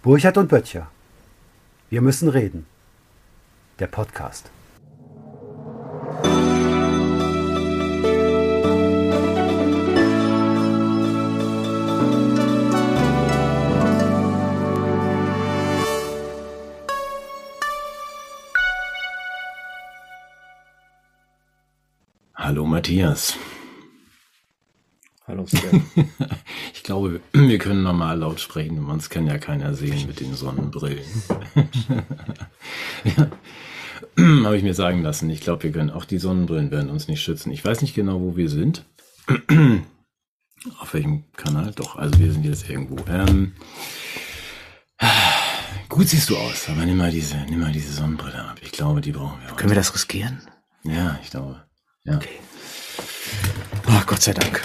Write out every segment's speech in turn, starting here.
Burchard und Böttcher. Wir müssen reden. Der Podcast. Hallo Matthias. Hallo Sven. ich glaube, wir können normal laut sprechen, uns kann ja keiner sehen mit den Sonnenbrillen. ja. Habe ich mir sagen lassen. Ich glaube, wir können auch die Sonnenbrillen werden uns nicht schützen. Ich weiß nicht genau, wo wir sind. Auf welchem Kanal? Doch, also wir sind jetzt irgendwo. Ähm, gut siehst du aus, aber nimm mal diese, nimm mal diese Sonnenbrille ab. Ich glaube, die brauchen wir. Heute. Können wir das riskieren? Ja, ich glaube. Ja. Okay. Oh, Gott sei Dank.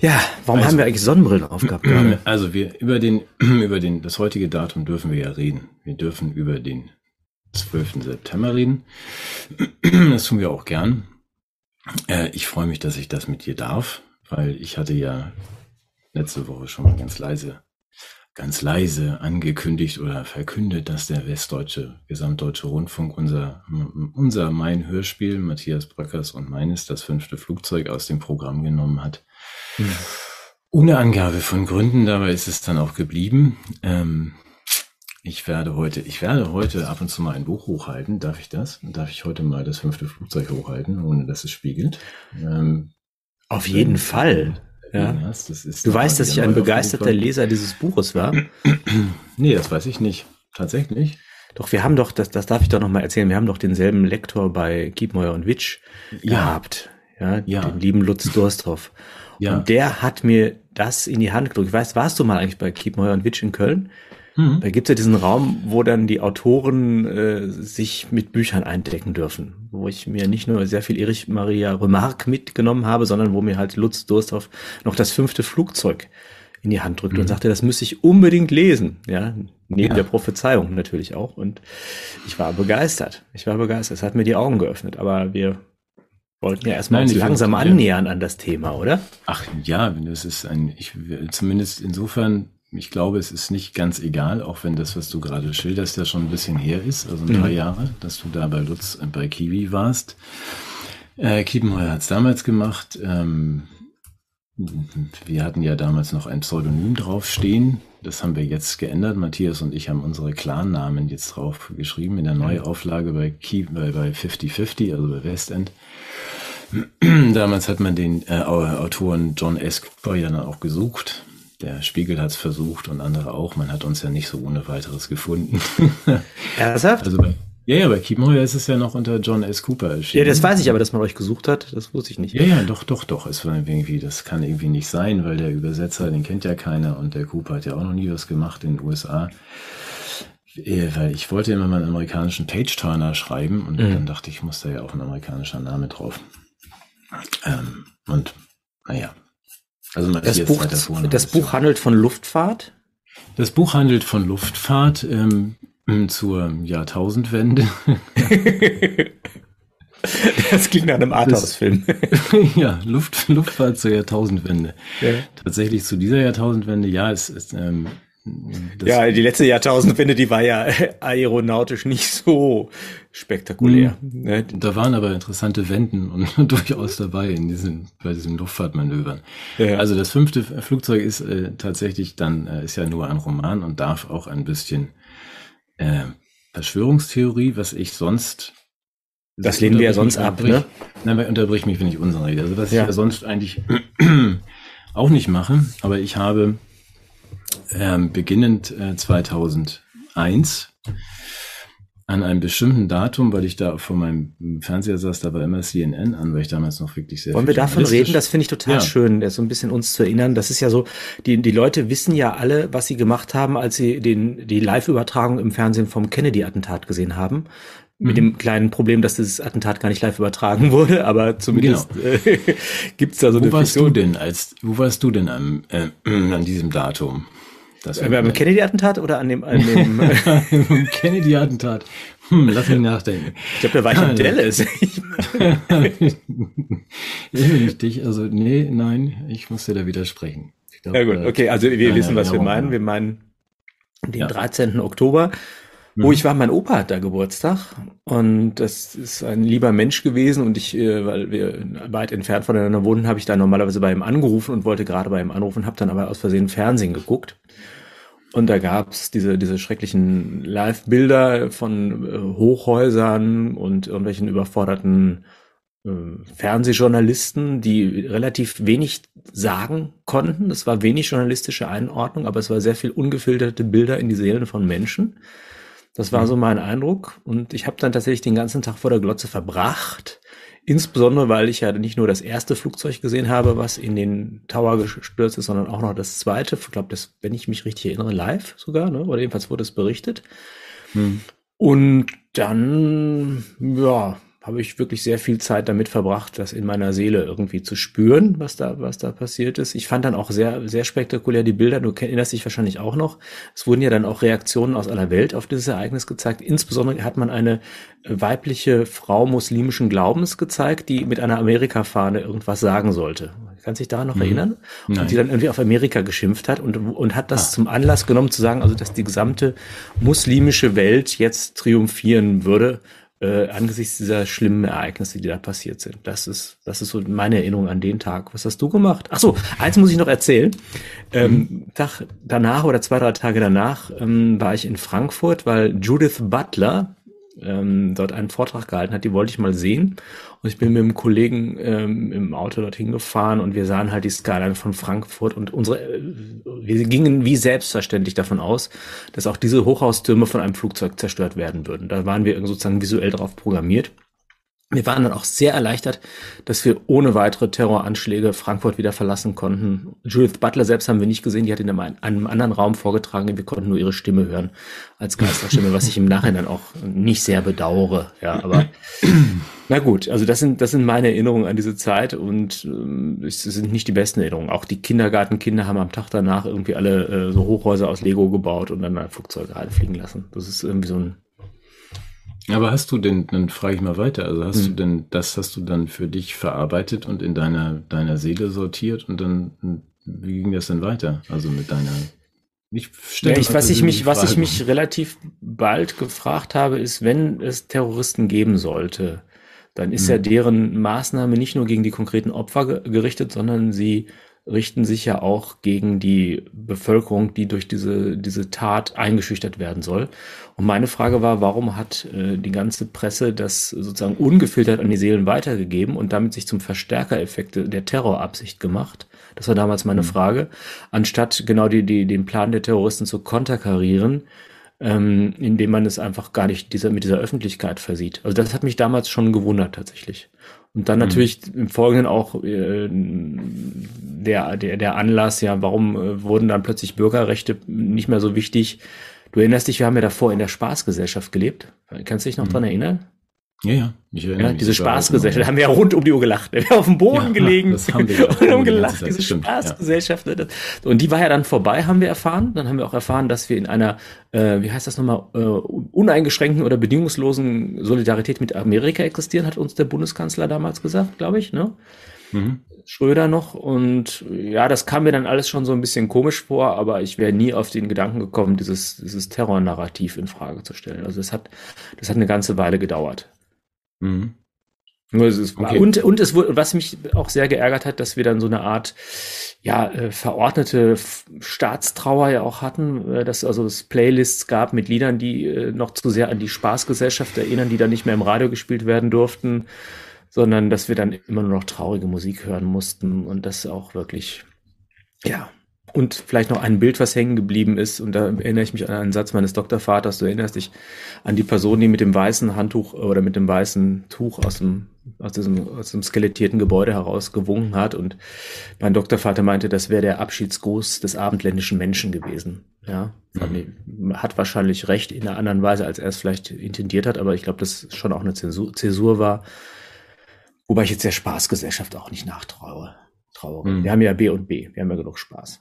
Ja, warum Also- haben wir eigentlich Sonnenbrillen aufgehabt gerade? Also wir über den über den das heutige Datum dürfen wir ja reden. Wir dürfen über den 12. September reden. Das tun wir auch gern. Äh, ich freue mich, dass ich das mit dir darf, weil ich hatte ja letzte Woche schon mal ganz leise ganz leise angekündigt oder verkündet, dass der Westdeutsche Gesamtdeutsche Rundfunk unser unser mein Hörspiel Matthias Bröckers und meines das fünfte Flugzeug aus dem Programm genommen hat. Ohne Angabe von Gründen, dabei ist es dann auch geblieben. Ähm, ich werde heute, ich werde heute ab und zu mal ein Buch hochhalten. Darf ich das? Darf ich heute mal das fünfte Flugzeug hochhalten, ohne dass es spiegelt? Ähm, Auf jeden Fall. Ja. hast, das ist Du weißt, dass ich ein begeisterter. Leser dieses Buches war. Nee, das weiß ich nicht. Tatsächlich. Doch wir haben doch, das, das darf ich doch noch mal erzählen, wir haben doch denselben Lektor bei Kiepmeuer und Witsch Ja. gehabt. Ja, Ja. den lieben Lutz Dursthoff. Ja. Und der hat mir das in die Hand gedrückt. Ich weiß, warst du mal eigentlich bei Kiepmeuer und Witsch in Köln? Hm. Da gibt's ja diesen Raum, wo dann die Autoren äh, sich mit Büchern eindecken dürfen. Wo ich mir nicht nur sehr viel Erich Maria Remarque mitgenommen habe, sondern wo mir halt Lutz Dursthoff noch das fünfte Flugzeug in die Hand drückte und sagte, das müsste ich unbedingt lesen. Ja, neben Ja. der Prophezeiung natürlich auch. Und ich war begeistert. Ich war begeistert. Es hat mir die Augen geöffnet. Aber wir wollten ja erstmal Nein, uns langsam annähern an das Thema, oder? Ach ja, das ist ein, ich zumindest insofern, ich glaube, es ist nicht ganz egal, auch wenn das, was du gerade schilderst, ja schon ein bisschen her ist, also ein paar Mhm. Jahre, dass du da bei Lutz, äh, bei Kiwi warst. Äh, Kiepenheuer hat es damals gemacht. Ähm, wir hatten ja damals noch ein Pseudonym draufstehen. Das haben wir jetzt geändert. Matthias und ich haben unsere Clan-Namen jetzt drauf geschrieben in der Neuauflage bei, Key, bei, bei 5050, also bei Westend. Damals hat man den äh, Autoren John S. Cooper ja dann auch gesucht. Der Spiegel hat es versucht und andere auch. Man hat uns ja nicht so ohne weiteres gefunden. Ernsthaft? also bei, ja, ja, bei Kiepenheuer ist es ja noch unter John S. Cooper erschienen. ja, das weiß ich aber, dass man euch gesucht hat. Das wusste ich nicht. Ja, ja, doch, doch, doch. Es war irgendwie, das kann irgendwie nicht sein, weil der Übersetzer, den kennt ja keiner und der Cooper hat ja auch noch nie was gemacht in den USA. Äh, Weil ich wollte immer mal einen amerikanischen Page-Turner schreiben und Mhm. dann dachte ich, ich muss da ja auch ein amerikanischer Name drauf. Ähm, und naja. Also Das Buch, das Buch handelt von Luftfahrt. das Buch handelt von Luftfahrt ähm, zur Jahrtausendwende. Das klingt nach einem Arthouse-Film. ja, Luft, Luftfahrt zur Jahrtausendwende. Ja. Tatsächlich zu dieser Jahrtausendwende, ja, es ist ähm, das, ja, die letzte Jahrtausendwende, die war ja aeronautisch nicht so spektakulär. Ne? da waren aber interessante Wenden und durchaus dabei in diesen, bei diesen Luftfahrtmanövern. Ja. Also das fünfte Flugzeug ist äh, tatsächlich dann, äh, ist ja nur ein Roman und darf auch ein bisschen äh, Verschwörungstheorie, was ich sonst Das lehnen wir ja sonst ab, ne? Nein, aber unterbrich mich, wenn ich Unsinn rede. Also was Ja. ich ja sonst eigentlich auch nicht mache, aber ich habe ähm, beginnend äh, 2001 an einem bestimmten Datum, weil ich da vor meinem Fernseher saß, da war immer CNN an, weil ich damals noch wirklich sehr Wollen wir davon reden? Das finde ich total Ja. schön, so ein bisschen uns zu erinnern. Das ist ja so, die, die Leute wissen ja alle, was sie gemacht haben, als sie den, die Live-Übertragung im Fernsehen vom Kennedy-Attentat gesehen haben. Mit dem kleinen Problem, dass dieses Attentat gar nicht live übertragen wurde, aber zumindest äh, gibt's da so Wo eine warst du denn als, wo warst du denn am, äh, an diesem Datum? Das Äh, Beim Kennedy-Attentat oder an dem, an dem Kennedy-Attentat. Hm, lass mich nachdenken. ich glaube, da war ich in Dallas. Ich, nicht dich, also nee, nein, ich muss dir da widersprechen. Glaub, ja gut, äh, okay, also wir wissen, was wir meinen. Wir meinen den ja. 13. Oktober. Wo mhm. ich war, mein Opa hat da Geburtstag und das ist ein lieber Mensch gewesen und ich, äh, weil wir weit entfernt voneinander wohnen, habe ich da normalerweise bei ihm angerufen und wollte gerade bei ihm anrufen, habe dann aber aus Versehen Fernsehen geguckt. Und da gab's diese, diese schrecklichen Live-Bilder von äh, Hochhäusern und irgendwelchen überforderten äh, Fernsehjournalisten, die relativ wenig sagen konnten. Es war wenig journalistische Einordnung, aber es war sehr viel ungefilterte Bilder in die Seelen von Menschen. Das war mhm. so mein Eindruck. Und ich habe dann tatsächlich den ganzen Tag vor der Glotze verbracht. Insbesondere, weil ich ja nicht nur das erste Flugzeug gesehen habe, was in den Tower gestürzt ist, sondern auch noch das zweite. Ich glaube, das, wenn ich mich richtig erinnere, live sogar, ne? oder jedenfalls wurde es berichtet. Hm. Und dann, ja, habe ich wirklich sehr viel Zeit damit verbracht, das in meiner Seele irgendwie zu spüren, was da, was da passiert ist. Ich fand dann auch sehr, sehr spektakulär die Bilder. Du erinnerst dich wahrscheinlich auch noch. Es wurden ja dann auch Reaktionen aus aller Welt auf dieses Ereignis gezeigt. Insbesondere hat man eine weibliche Frau muslimischen Glaubens gezeigt, die mit einer Amerika-Fahne irgendwas sagen sollte. Kannst dich daran noch mhm. erinnern? Nein. Und die dann irgendwie auf Amerika geschimpft hat und, und hat das ah. zum Anlass genommen zu sagen, also dass die gesamte muslimische Welt jetzt triumphieren würde äh, angesichts dieser schlimmen Ereignisse, die da passiert sind. Das ist, das ist so meine Erinnerung an den Tag. Was hast du gemacht? Ach so, eins muss ich noch erzählen. Ähm, mhm. Tag danach oder zwei, drei Tage danach ähm, war ich in Frankfurt, weil Judith Butler, ähm, dort einen Vortrag gehalten hat, die wollte ich mal sehen. Und ich bin mit einem Kollegen ähm, im Auto dorthin gefahren und wir sahen halt die Skyline von Frankfurt und unsere, äh, wir gingen wie selbstverständlich davon aus, dass auch diese Hochhaustürme von einem Flugzeug zerstört werden würden. Da waren wir sozusagen visuell darauf programmiert. Wir waren dann auch sehr erleichtert, dass wir ohne weitere Terroranschläge Frankfurt wieder verlassen konnten. Judith Butler selbst haben wir nicht gesehen, die hat in einem, einem anderen Raum vorgetragen, wir konnten nur ihre Stimme hören als Geisterstimme, was ich im Nachhinein auch nicht sehr bedauere. Ja, aber na gut, also das sind das sind meine Erinnerungen an diese Zeit und ähm, es sind nicht die besten Erinnerungen. Auch die Kindergartenkinder haben am Tag danach irgendwie alle äh, so Hochhäuser aus Lego gebaut und dann Flugzeuge fliegen lassen. Das ist irgendwie so ein aber hast du denn, dann frage ich mal weiter, also hast hm. du denn, das hast du dann für dich verarbeitet und in deiner, deiner Seele sortiert und dann, wie ging das denn weiter? Also mit deiner, ich stelle ja, ich, was ich mich, was ich mich relativ bald gefragt habe, ist, wenn es Terroristen geben sollte, dann ist hm. ja deren Maßnahme nicht nur gegen die konkreten Opfer gerichtet, sondern sie richten sich ja auch gegen die Bevölkerung, die durch diese, diese Tat eingeschüchtert werden soll. Und meine Frage war, warum hat äh, die ganze Presse das sozusagen ungefiltert an die Seelen weitergegeben und damit sich zum Verstärkereffekt der Terrorabsicht gemacht? Das war damals meine mhm. Frage. Anstatt genau die, die, den Plan der Terroristen zu konterkarieren, ähm, indem man es einfach gar nicht dieser, mit dieser Öffentlichkeit versieht. Also das hat mich damals schon gewundert tatsächlich. Und dann mhm. natürlich im Folgenden auch äh, der, der, der Anlass, ja, warum äh, wurden dann plötzlich Bürgerrechte nicht mehr so wichtig? Du erinnerst dich, wir haben ja davor in der Spaßgesellschaft gelebt. Kannst du dich noch mhm. dran erinnern? Ja, ja. Ich ja, diese Spaßgesellschaft, da haben wir ja rund um die Uhr gelacht. Wir haben auf dem Boden ja, gelegen das haben wir ja und haben gelacht, diese stimmt, Spaßgesellschaft. Ja. Und die war ja dann vorbei, haben wir erfahren. Dann haben wir auch erfahren, dass wir in einer, äh, wie heißt das nochmal, äh, uneingeschränkten oder bedingungslosen Solidarität mit Amerika existieren, hat uns der Bundeskanzler damals gesagt, glaube ich, ne? Mhm. Schröder noch. Und ja, das kam mir dann alles schon so ein bisschen komisch vor, aber ich wäre nie auf den Gedanken gekommen, dieses, dieses Terrornarrativ in Frage zu stellen. Also das hat, das hat eine ganze Weile gedauert. Mhm. Nur es ist, okay. Und, und es wurde, was mich auch sehr geärgert hat, dass wir dann so eine Art, ja, äh, verordnete Staatstrauer ja auch hatten, äh, dass also es Playlists gab mit Liedern, die äh, noch zu sehr an die Spaßgesellschaft erinnern, die dann nicht mehr im Radio gespielt werden durften, sondern dass wir dann immer nur noch traurige Musik hören mussten und das auch wirklich, ja, und vielleicht noch ein Bild, was hängen geblieben ist. Und da erinnere ich mich an einen Satz meines Doktorvaters. Du erinnerst dich an die Person, die mit dem weißen Handtuch oder mit dem weißen Tuch aus dem, aus diesem, aus dem skelettierten Gebäude heraus gewunken hat. Und mein Doktorvater meinte, das wäre der Abschiedsgruß des abendländischen Menschen gewesen. Ja, mhm. hat wahrscheinlich recht in einer anderen Weise, als er es vielleicht intendiert hat. Aber ich glaube, dass schon auch eine Zäsur, Zäsur war. Wobei ich jetzt der Spaßgesellschaft auch nicht nachtraue. Trauere. Mhm. Wir haben ja B und B. Wir haben ja genug Spaß.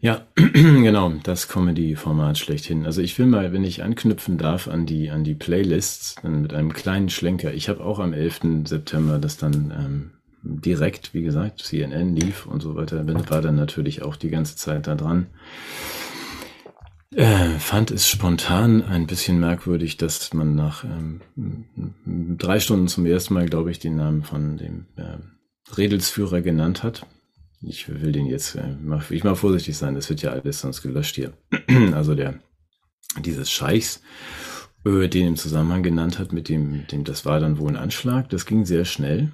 Ja, genau, das Comedy-Format schlechthin. Also ich will mal, wenn ich anknüpfen darf an die, an die Playlists, dann mit einem kleinen Schlenker. Ich habe auch am 11. September das dann ähm, direkt, wie gesagt, CNN lief und so weiter, war dann natürlich auch die ganze Zeit da dran. Äh, fand es spontan ein bisschen merkwürdig, dass man nach ähm, drei Stunden zum ersten Mal, glaube ich, den Namen von dem äh, Redelsführer genannt hat. Ich will den jetzt, äh, ich mal vorsichtig sein, das wird ja alles sonst gelöscht hier. also der, dieses Scheichs den im Zusammenhang genannt hat mit dem, dem, das war dann wohl ein Anschlag. Das ging sehr schnell.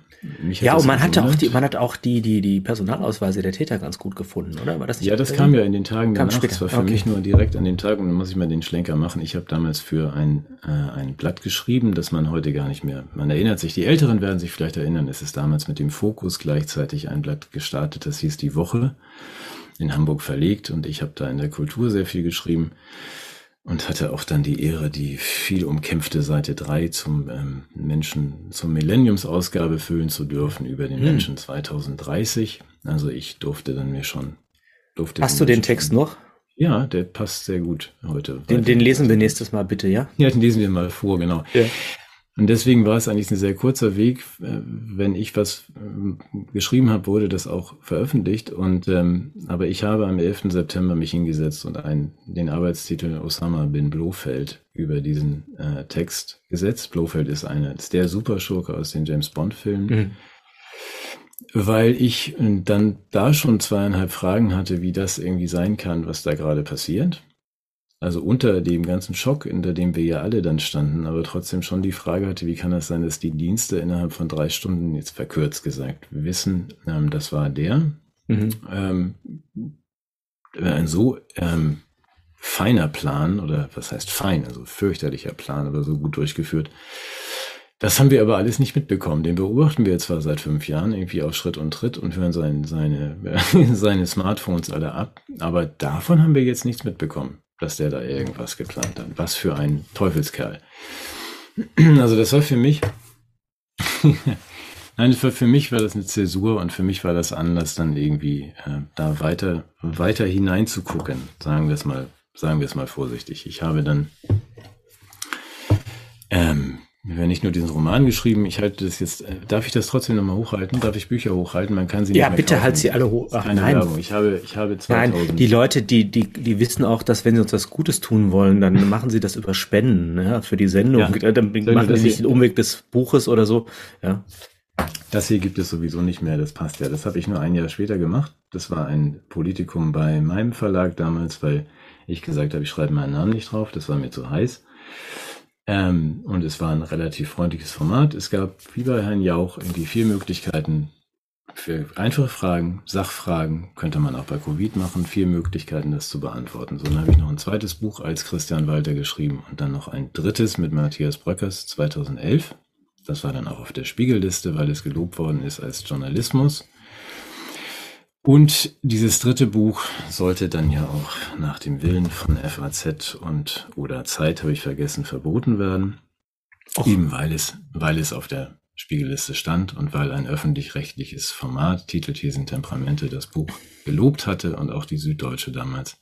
ja, und man hatte auch die, man hat auch die, die, die Personalausweise der Täter ganz gut gefunden, oder? War das nicht? Ja, das kam ja in den Tagen danach. Später. Das war für okay. mich nur direkt an dem Tag und dann muss ich mal den Schlenker machen. Ich habe damals für ein, äh, ein Blatt geschrieben, das man heute gar nicht mehr, man erinnert sich, die Älteren werden sich vielleicht erinnern, es ist damals mit dem Fokus gleichzeitig ein Blatt gestartet, das hieß Die Woche in Hamburg verlegt und ich habe da in der Kultur sehr viel geschrieben und hatte auch dann die Ehre, die viel umkämpfte Seite 3 zum ähm, Menschen, zum Millenniumsausgabe füllen zu dürfen über den hm. Menschen 2030. Also ich durfte dann mir schon, durfte. Hast du den Text noch? Ja, der passt sehr gut heute. Den, den lesen wir nächstes Mal bitte, ja? Ja, den lesen wir mal vor, genau. Ja. Und deswegen war es eigentlich ein sehr kurzer Weg. Äh, wenn ich was ähm, geschrieben habe, wurde das auch veröffentlicht. Und ähm, aber ich habe am 11. September mich hingesetzt und einen, den Arbeitstitel Osama bin Blofeld über diesen äh, Text gesetzt. Blofeld ist einer ist der Superschurke aus den James Bond-Filmen. Mhm. Weil ich äh, dann da schon zweieinhalb Fragen hatte, wie das irgendwie sein kann, was da gerade passiert also unter dem ganzen Schock, unter dem wir ja alle dann standen, aber trotzdem schon die Frage hatte, wie kann das sein, dass die Dienste innerhalb von drei Stunden, jetzt verkürzt gesagt, wissen, ähm, das war der. Mhm. Ähm, ein so ähm, feiner Plan, oder was heißt fein, also fürchterlicher Plan, aber so gut durchgeführt. Das haben wir aber alles nicht mitbekommen. Den beobachten wir zwar seit fünf Jahren irgendwie auf Schritt und Tritt und hören sein, seine, seine Smartphones alle ab, aber davon haben wir jetzt nichts mitbekommen dass der da irgendwas geplant hat. Was für ein Teufelskerl. Also das war für mich, nein, für, für mich war das eine Zäsur und für mich war das anders, dann irgendwie äh, da weiter, weiter hineinzugucken. Sagen wir es mal, sagen wir es mal vorsichtig. Ich habe dann ähm, wir haben nicht nur diesen Roman geschrieben, ich halte das jetzt, äh, darf ich das trotzdem nochmal hochhalten? Darf ich Bücher hochhalten? Man kann sie Ja, bitte halt sie alle hoch. Ach, Keine nein. Werbung. Ich habe, ich habe 2000. Nein, die Leute, die, die, die wissen auch, dass wenn sie uns was Gutes tun wollen, dann machen sie das über Spenden, ne, für die Sendung. Ja. Dann machen sie nicht den Umweg des Buches oder so, ja. Das hier gibt es sowieso nicht mehr, das passt ja. Das habe ich nur ein Jahr später gemacht. Das war ein Politikum bei meinem Verlag damals, weil ich gesagt habe, ich schreibe meinen Namen nicht drauf, das war mir zu heiß. Ähm, und es war ein relativ freundliches Format. Es gab, wie bei Herrn Jauch, irgendwie vier Möglichkeiten für einfache Fragen, Sachfragen, könnte man auch bei Covid machen, vier Möglichkeiten, das zu beantworten. So, dann habe ich noch ein zweites Buch als Christian Walter geschrieben und dann noch ein drittes mit Matthias Bröckers 2011. Das war dann auch auf der Spiegelliste, weil es gelobt worden ist als Journalismus. Und dieses dritte Buch sollte dann ja auch nach dem Willen von FAZ und oder Zeit, habe ich vergessen, verboten werden. Och. Eben weil es, weil es auf der Spiegelliste stand und weil ein öffentlich-rechtliches Format, Titelthesen, Temperamente, das Buch gelobt hatte und auch die Süddeutsche damals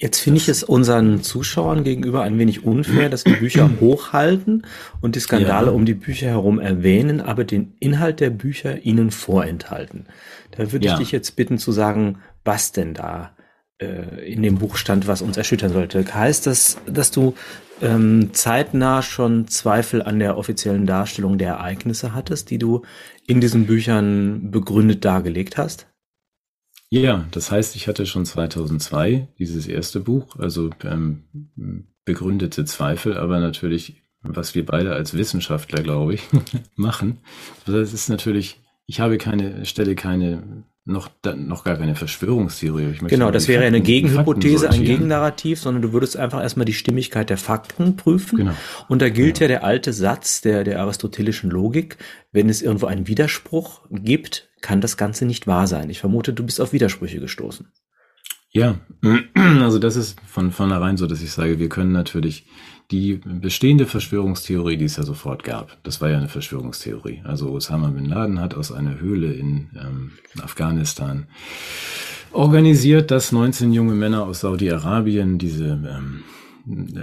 Jetzt finde ich es unseren Zuschauern gegenüber ein wenig unfair, dass wir Bücher hochhalten und die Skandale ja. um die Bücher herum erwähnen, aber den Inhalt der Bücher ihnen vorenthalten. Da würde ja. ich dich jetzt bitten zu sagen, was denn da äh, in dem Buch stand, was uns erschüttern sollte. Heißt das, dass du ähm, zeitnah schon Zweifel an der offiziellen Darstellung der Ereignisse hattest, die du in diesen Büchern begründet dargelegt hast? Ja, das heißt, ich hatte schon 2002 dieses erste Buch, also ähm, begründete Zweifel, aber natürlich, was wir beide als Wissenschaftler, glaube ich, machen. Das ist natürlich, ich habe keine, stelle keine noch, noch gar keine Verschwörungstheorie. genau, das wäre eine Gegenhypothese, ein Gegennarrativ, sondern du würdest einfach erstmal die Stimmigkeit der Fakten prüfen. Genau. Und da gilt genau. ja der alte Satz der, der aristotelischen Logik, wenn es irgendwo einen Widerspruch gibt, kann das Ganze nicht wahr sein. Ich vermute, du bist auf Widersprüche gestoßen. Ja, also das ist von vornherein so, dass ich sage, wir können natürlich die bestehende Verschwörungstheorie, die es ja sofort gab, das war ja eine Verschwörungstheorie. Also Osama bin Laden hat aus einer Höhle in ähm, Afghanistan organisiert, dass 19 junge Männer aus Saudi-Arabien diese ähm,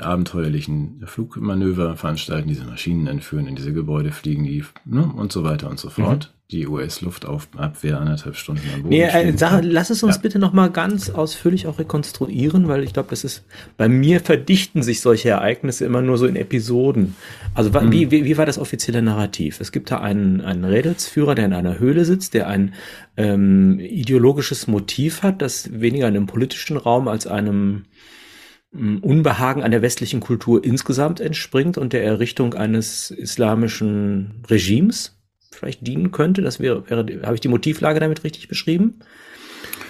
abenteuerlichen Flugmanöver veranstalten, diese Maschinen entführen, in diese Gebäude fliegen, die ne, und so weiter und so fort. Die US-Luftabwehr anderthalb Stunden am Boden. Nee, äh, sag, lass es uns ja. bitte nochmal ganz ausführlich auch rekonstruieren, weil ich glaube, das ist, bei mir verdichten sich solche Ereignisse immer nur so in Episoden. Also mhm. wie, wie, wie war das offizielle Narrativ? Es gibt da einen, einen Rädelsführer, der in einer Höhle sitzt, der ein ähm, ideologisches Motiv hat, das weniger einem politischen Raum als einem ähm, Unbehagen an der westlichen Kultur insgesamt entspringt und der Errichtung eines islamischen Regimes vielleicht dienen könnte. Das wäre, wäre habe ich die Motivlage damit richtig beschrieben?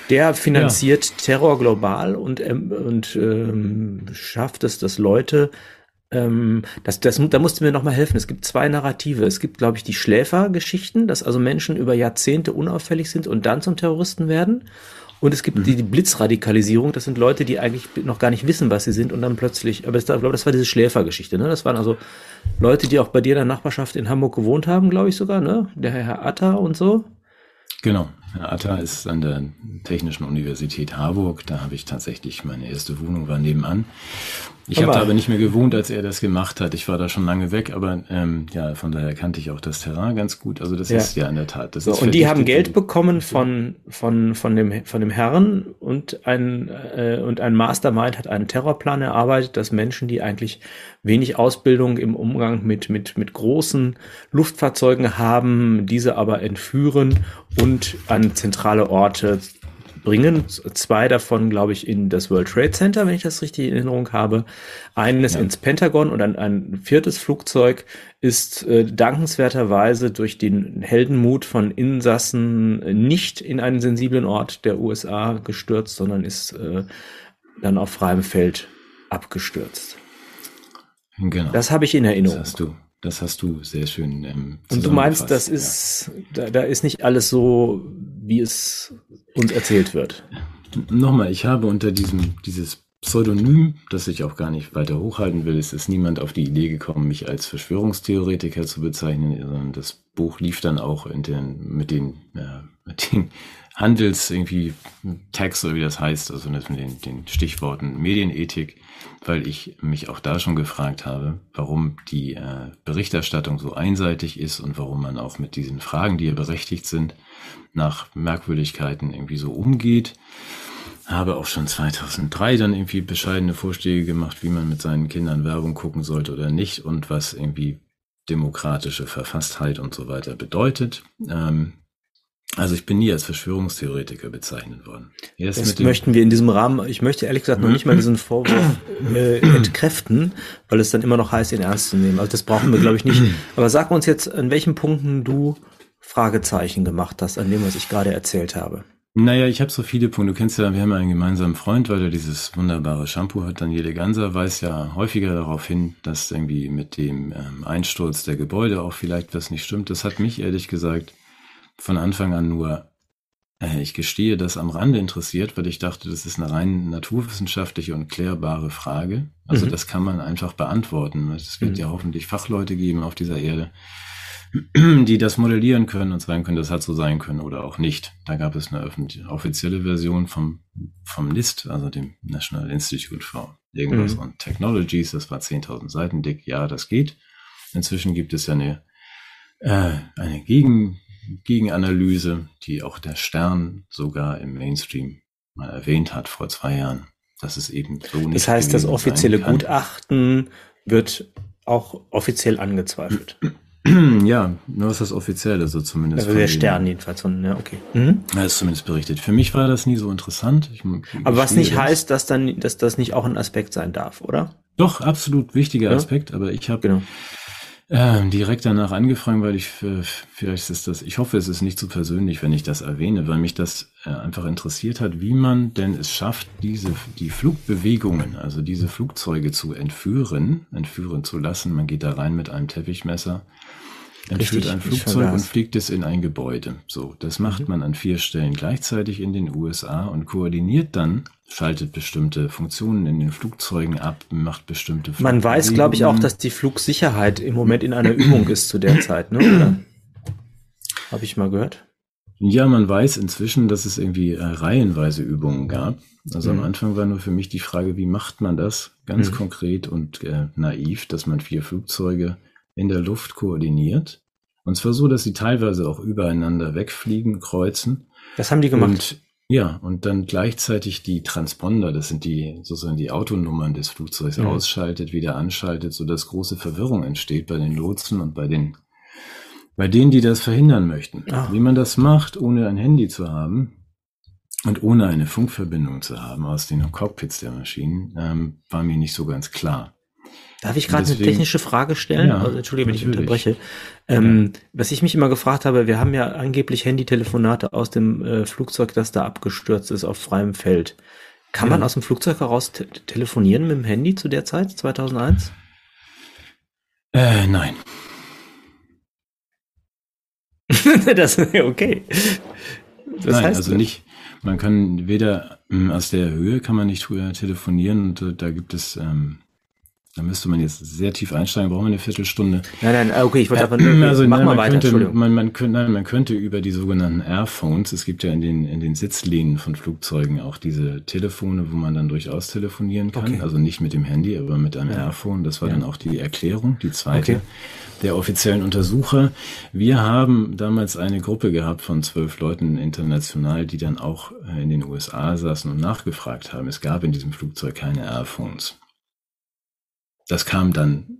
Der finanziert ja. Terror global und, ähm, und ähm, schafft es, dass Leute ähm, das, das, da musste mir noch mal helfen. Es gibt zwei Narrative. Es gibt, glaube ich, die Schläfergeschichten, dass also Menschen über Jahrzehnte unauffällig sind und dann zum Terroristen werden. Und es gibt mhm. die, die, Blitzradikalisierung, das sind Leute, die eigentlich noch gar nicht wissen, was sie sind und dann plötzlich, aber ich glaube, das war diese Schläfergeschichte, ne? Das waren also Leute, die auch bei dir in der Nachbarschaft in Hamburg gewohnt haben, glaube ich sogar, ne? Der Herr Atta und so. Genau. Herr Atta ist an der Technischen Universität Harburg. Da habe ich tatsächlich meine erste Wohnung war nebenan. Ich habe da aber nicht mehr gewohnt, als er das gemacht hat. Ich war da schon lange weg, aber ähm, ja, von daher kannte ich auch das Terrain ganz gut. Also das ja. ist ja in der Tat. Das so, ist und die haben Geld bekommen von von von dem von dem Herrn und ein äh, und ein Mastermind hat einen Terrorplan erarbeitet, dass Menschen, die eigentlich wenig Ausbildung im Umgang mit mit mit großen Luftfahrzeugen haben, diese aber entführen und an zentrale Orte bringen. Zwei davon, glaube ich, in das World Trade Center, wenn ich das richtig in Erinnerung habe. Eines ja. ins Pentagon und ein, ein viertes Flugzeug ist äh, dankenswerterweise durch den Heldenmut von Insassen nicht in einen sensiblen Ort der USA gestürzt, sondern ist äh, dann auf freiem Feld abgestürzt. Genau. Das habe ich in Erinnerung. Das hast du. Das hast du sehr schön. Ähm, Und du meinst, das ist, ja. da, da ist nicht alles so, wie es uns erzählt wird. Nochmal, ich habe unter diesem, dieses Pseudonym, das ich auch gar nicht weiter hochhalten will, es ist niemand auf die Idee gekommen, mich als Verschwörungstheoretiker zu bezeichnen, sondern das Buch lief dann auch in den, mit den, äh, mit den Handels irgendwie Tags oder wie das heißt, also mit den, den Stichworten Medienethik, weil ich mich auch da schon gefragt habe, warum die äh, Berichterstattung so einseitig ist und warum man auch mit diesen Fragen, die ja berechtigt sind, nach Merkwürdigkeiten irgendwie so umgeht. Habe auch schon 2003 dann irgendwie bescheidene Vorschläge gemacht, wie man mit seinen Kindern Werbung gucken sollte oder nicht und was irgendwie demokratische Verfasstheit und so weiter bedeutet. Ähm, also ich bin nie als Verschwörungstheoretiker bezeichnet worden. Erst das möchten wir in diesem Rahmen, ich möchte ehrlich gesagt noch nicht mal diesen Vorwurf äh, entkräften, weil es dann immer noch heißt, ihn ernst zu nehmen. Also das brauchen wir, glaube ich, nicht. Aber sag uns jetzt, an welchen Punkten du Fragezeichen gemacht hast, an dem, was ich gerade erzählt habe. Naja, ich habe so viele Punkte. Du kennst ja, wir haben einen gemeinsamen Freund, weil er dieses wunderbare Shampoo hat. Dann jede Ganser weist ja häufiger darauf hin, dass irgendwie mit dem ähm, Einsturz der Gebäude auch vielleicht was nicht stimmt. Das hat mich ehrlich gesagt von Anfang an nur, äh, ich gestehe, das am Rande interessiert, weil ich dachte, das ist eine rein naturwissenschaftliche und klärbare Frage. Also mhm. das kann man einfach beantworten. Es wird mhm. ja hoffentlich Fachleute geben auf dieser Erde, die das modellieren können und sagen können, das hat so sein können oder auch nicht. Da gab es eine offizielle Version vom, vom NIST, also dem National Institute for irgendwas mhm. und Technologies. Das war 10.000 Seiten dick. Ja, das geht. Inzwischen gibt es ja eine, äh, eine Gegen, Gegenanalyse, die auch der Stern sogar im Mainstream mal erwähnt hat vor zwei Jahren. Das ist eben so nicht. Das heißt, das offizielle Gutachten wird auch offiziell angezweifelt. Ja, nur ist das offiziell, also zumindest. Also der Stern jedenfalls, von, ja, okay. Mhm. Ja, ist zumindest berichtet. Für mich war das nie so interessant. Ich, aber was nicht das. heißt, dass dann, dass das nicht auch ein Aspekt sein darf, oder? Doch, absolut wichtiger ja? Aspekt, aber ich habe genau. Äh, direkt danach angefragt, weil ich, äh, vielleicht ist das, ich hoffe, es ist nicht zu persönlich, wenn ich das erwähne, weil mich das äh, einfach interessiert hat, wie man denn es schafft, diese, die Flugbewegungen, also diese Flugzeuge zu entführen, entführen zu lassen. Man geht da rein mit einem Teppichmesser entführt ein Flugzeug und fliegt es in ein Gebäude. So, das macht mhm. man an vier Stellen gleichzeitig in den USA und koordiniert dann, schaltet bestimmte Funktionen in den Flugzeugen ab, macht bestimmte Man weiß, glaube ich, auch, dass die Flugsicherheit im Moment in einer Übung ist zu der Zeit, ne? Habe ich mal gehört. Ja, man weiß inzwischen, dass es irgendwie äh, reihenweise Übungen gab. Also mhm. am Anfang war nur für mich die Frage, wie macht man das ganz mhm. konkret und äh, naiv, dass man vier Flugzeuge in der Luft koordiniert Und zwar so, dass sie teilweise auch übereinander wegfliegen, kreuzen. Das haben die gemacht. Und, ja, und dann gleichzeitig die Transponder, das sind die sozusagen die Autonummern des Flugzeugs, Mhm. ausschaltet, wieder anschaltet, sodass große Verwirrung entsteht bei den Lotsen und bei den bei denen, die das verhindern möchten. Ah. Wie man das macht, ohne ein Handy zu haben und ohne eine Funkverbindung zu haben aus den Cockpits der Maschinen, ähm, war mir nicht so ganz klar. Darf ich gerade eine technische Frage stellen? Ja, also, Entschuldige, wenn ich unterbreche. Ähm, Was ich mich immer gefragt habe, wir haben ja angeblich Handytelefonate aus dem äh, Flugzeug, das da abgestürzt ist auf freiem Feld. Kann man Ja. aus dem Flugzeug heraus te telefonieren mit dem Handy zu der Zeit, 2001? Äh, nein. das, okay. Das Nein, heißt, also nicht. Man kann weder ähm, aus der Höhe kann man nicht äh, telefonieren und äh, da gibt es, ähm, da müsste man jetzt sehr tief einsteigen, brauchen wir eine Viertelstunde. Nein, nein, okay, ich wollte aber nur, also mach nein, mal man weiter, könnte, Entschuldigung. man, man, könnte, nein, man könnte über die sogenannten Airphones, es gibt ja in den, in den Sitzlehnen von Flugzeugen auch diese Telefone, wo man dann durchaus telefonieren kann. Okay. Also nicht mit dem Handy, aber mit einem Ja. Airphone. Das war Ja. dann auch die Erklärung, die zweite Okay. der offiziellen Untersucher. Wir haben damals eine Gruppe gehabt von zwölf Leuten international, die dann auch äh, in den USA saßen und nachgefragt haben. Es gab in diesem Flugzeug keine Airphones. Das kam dann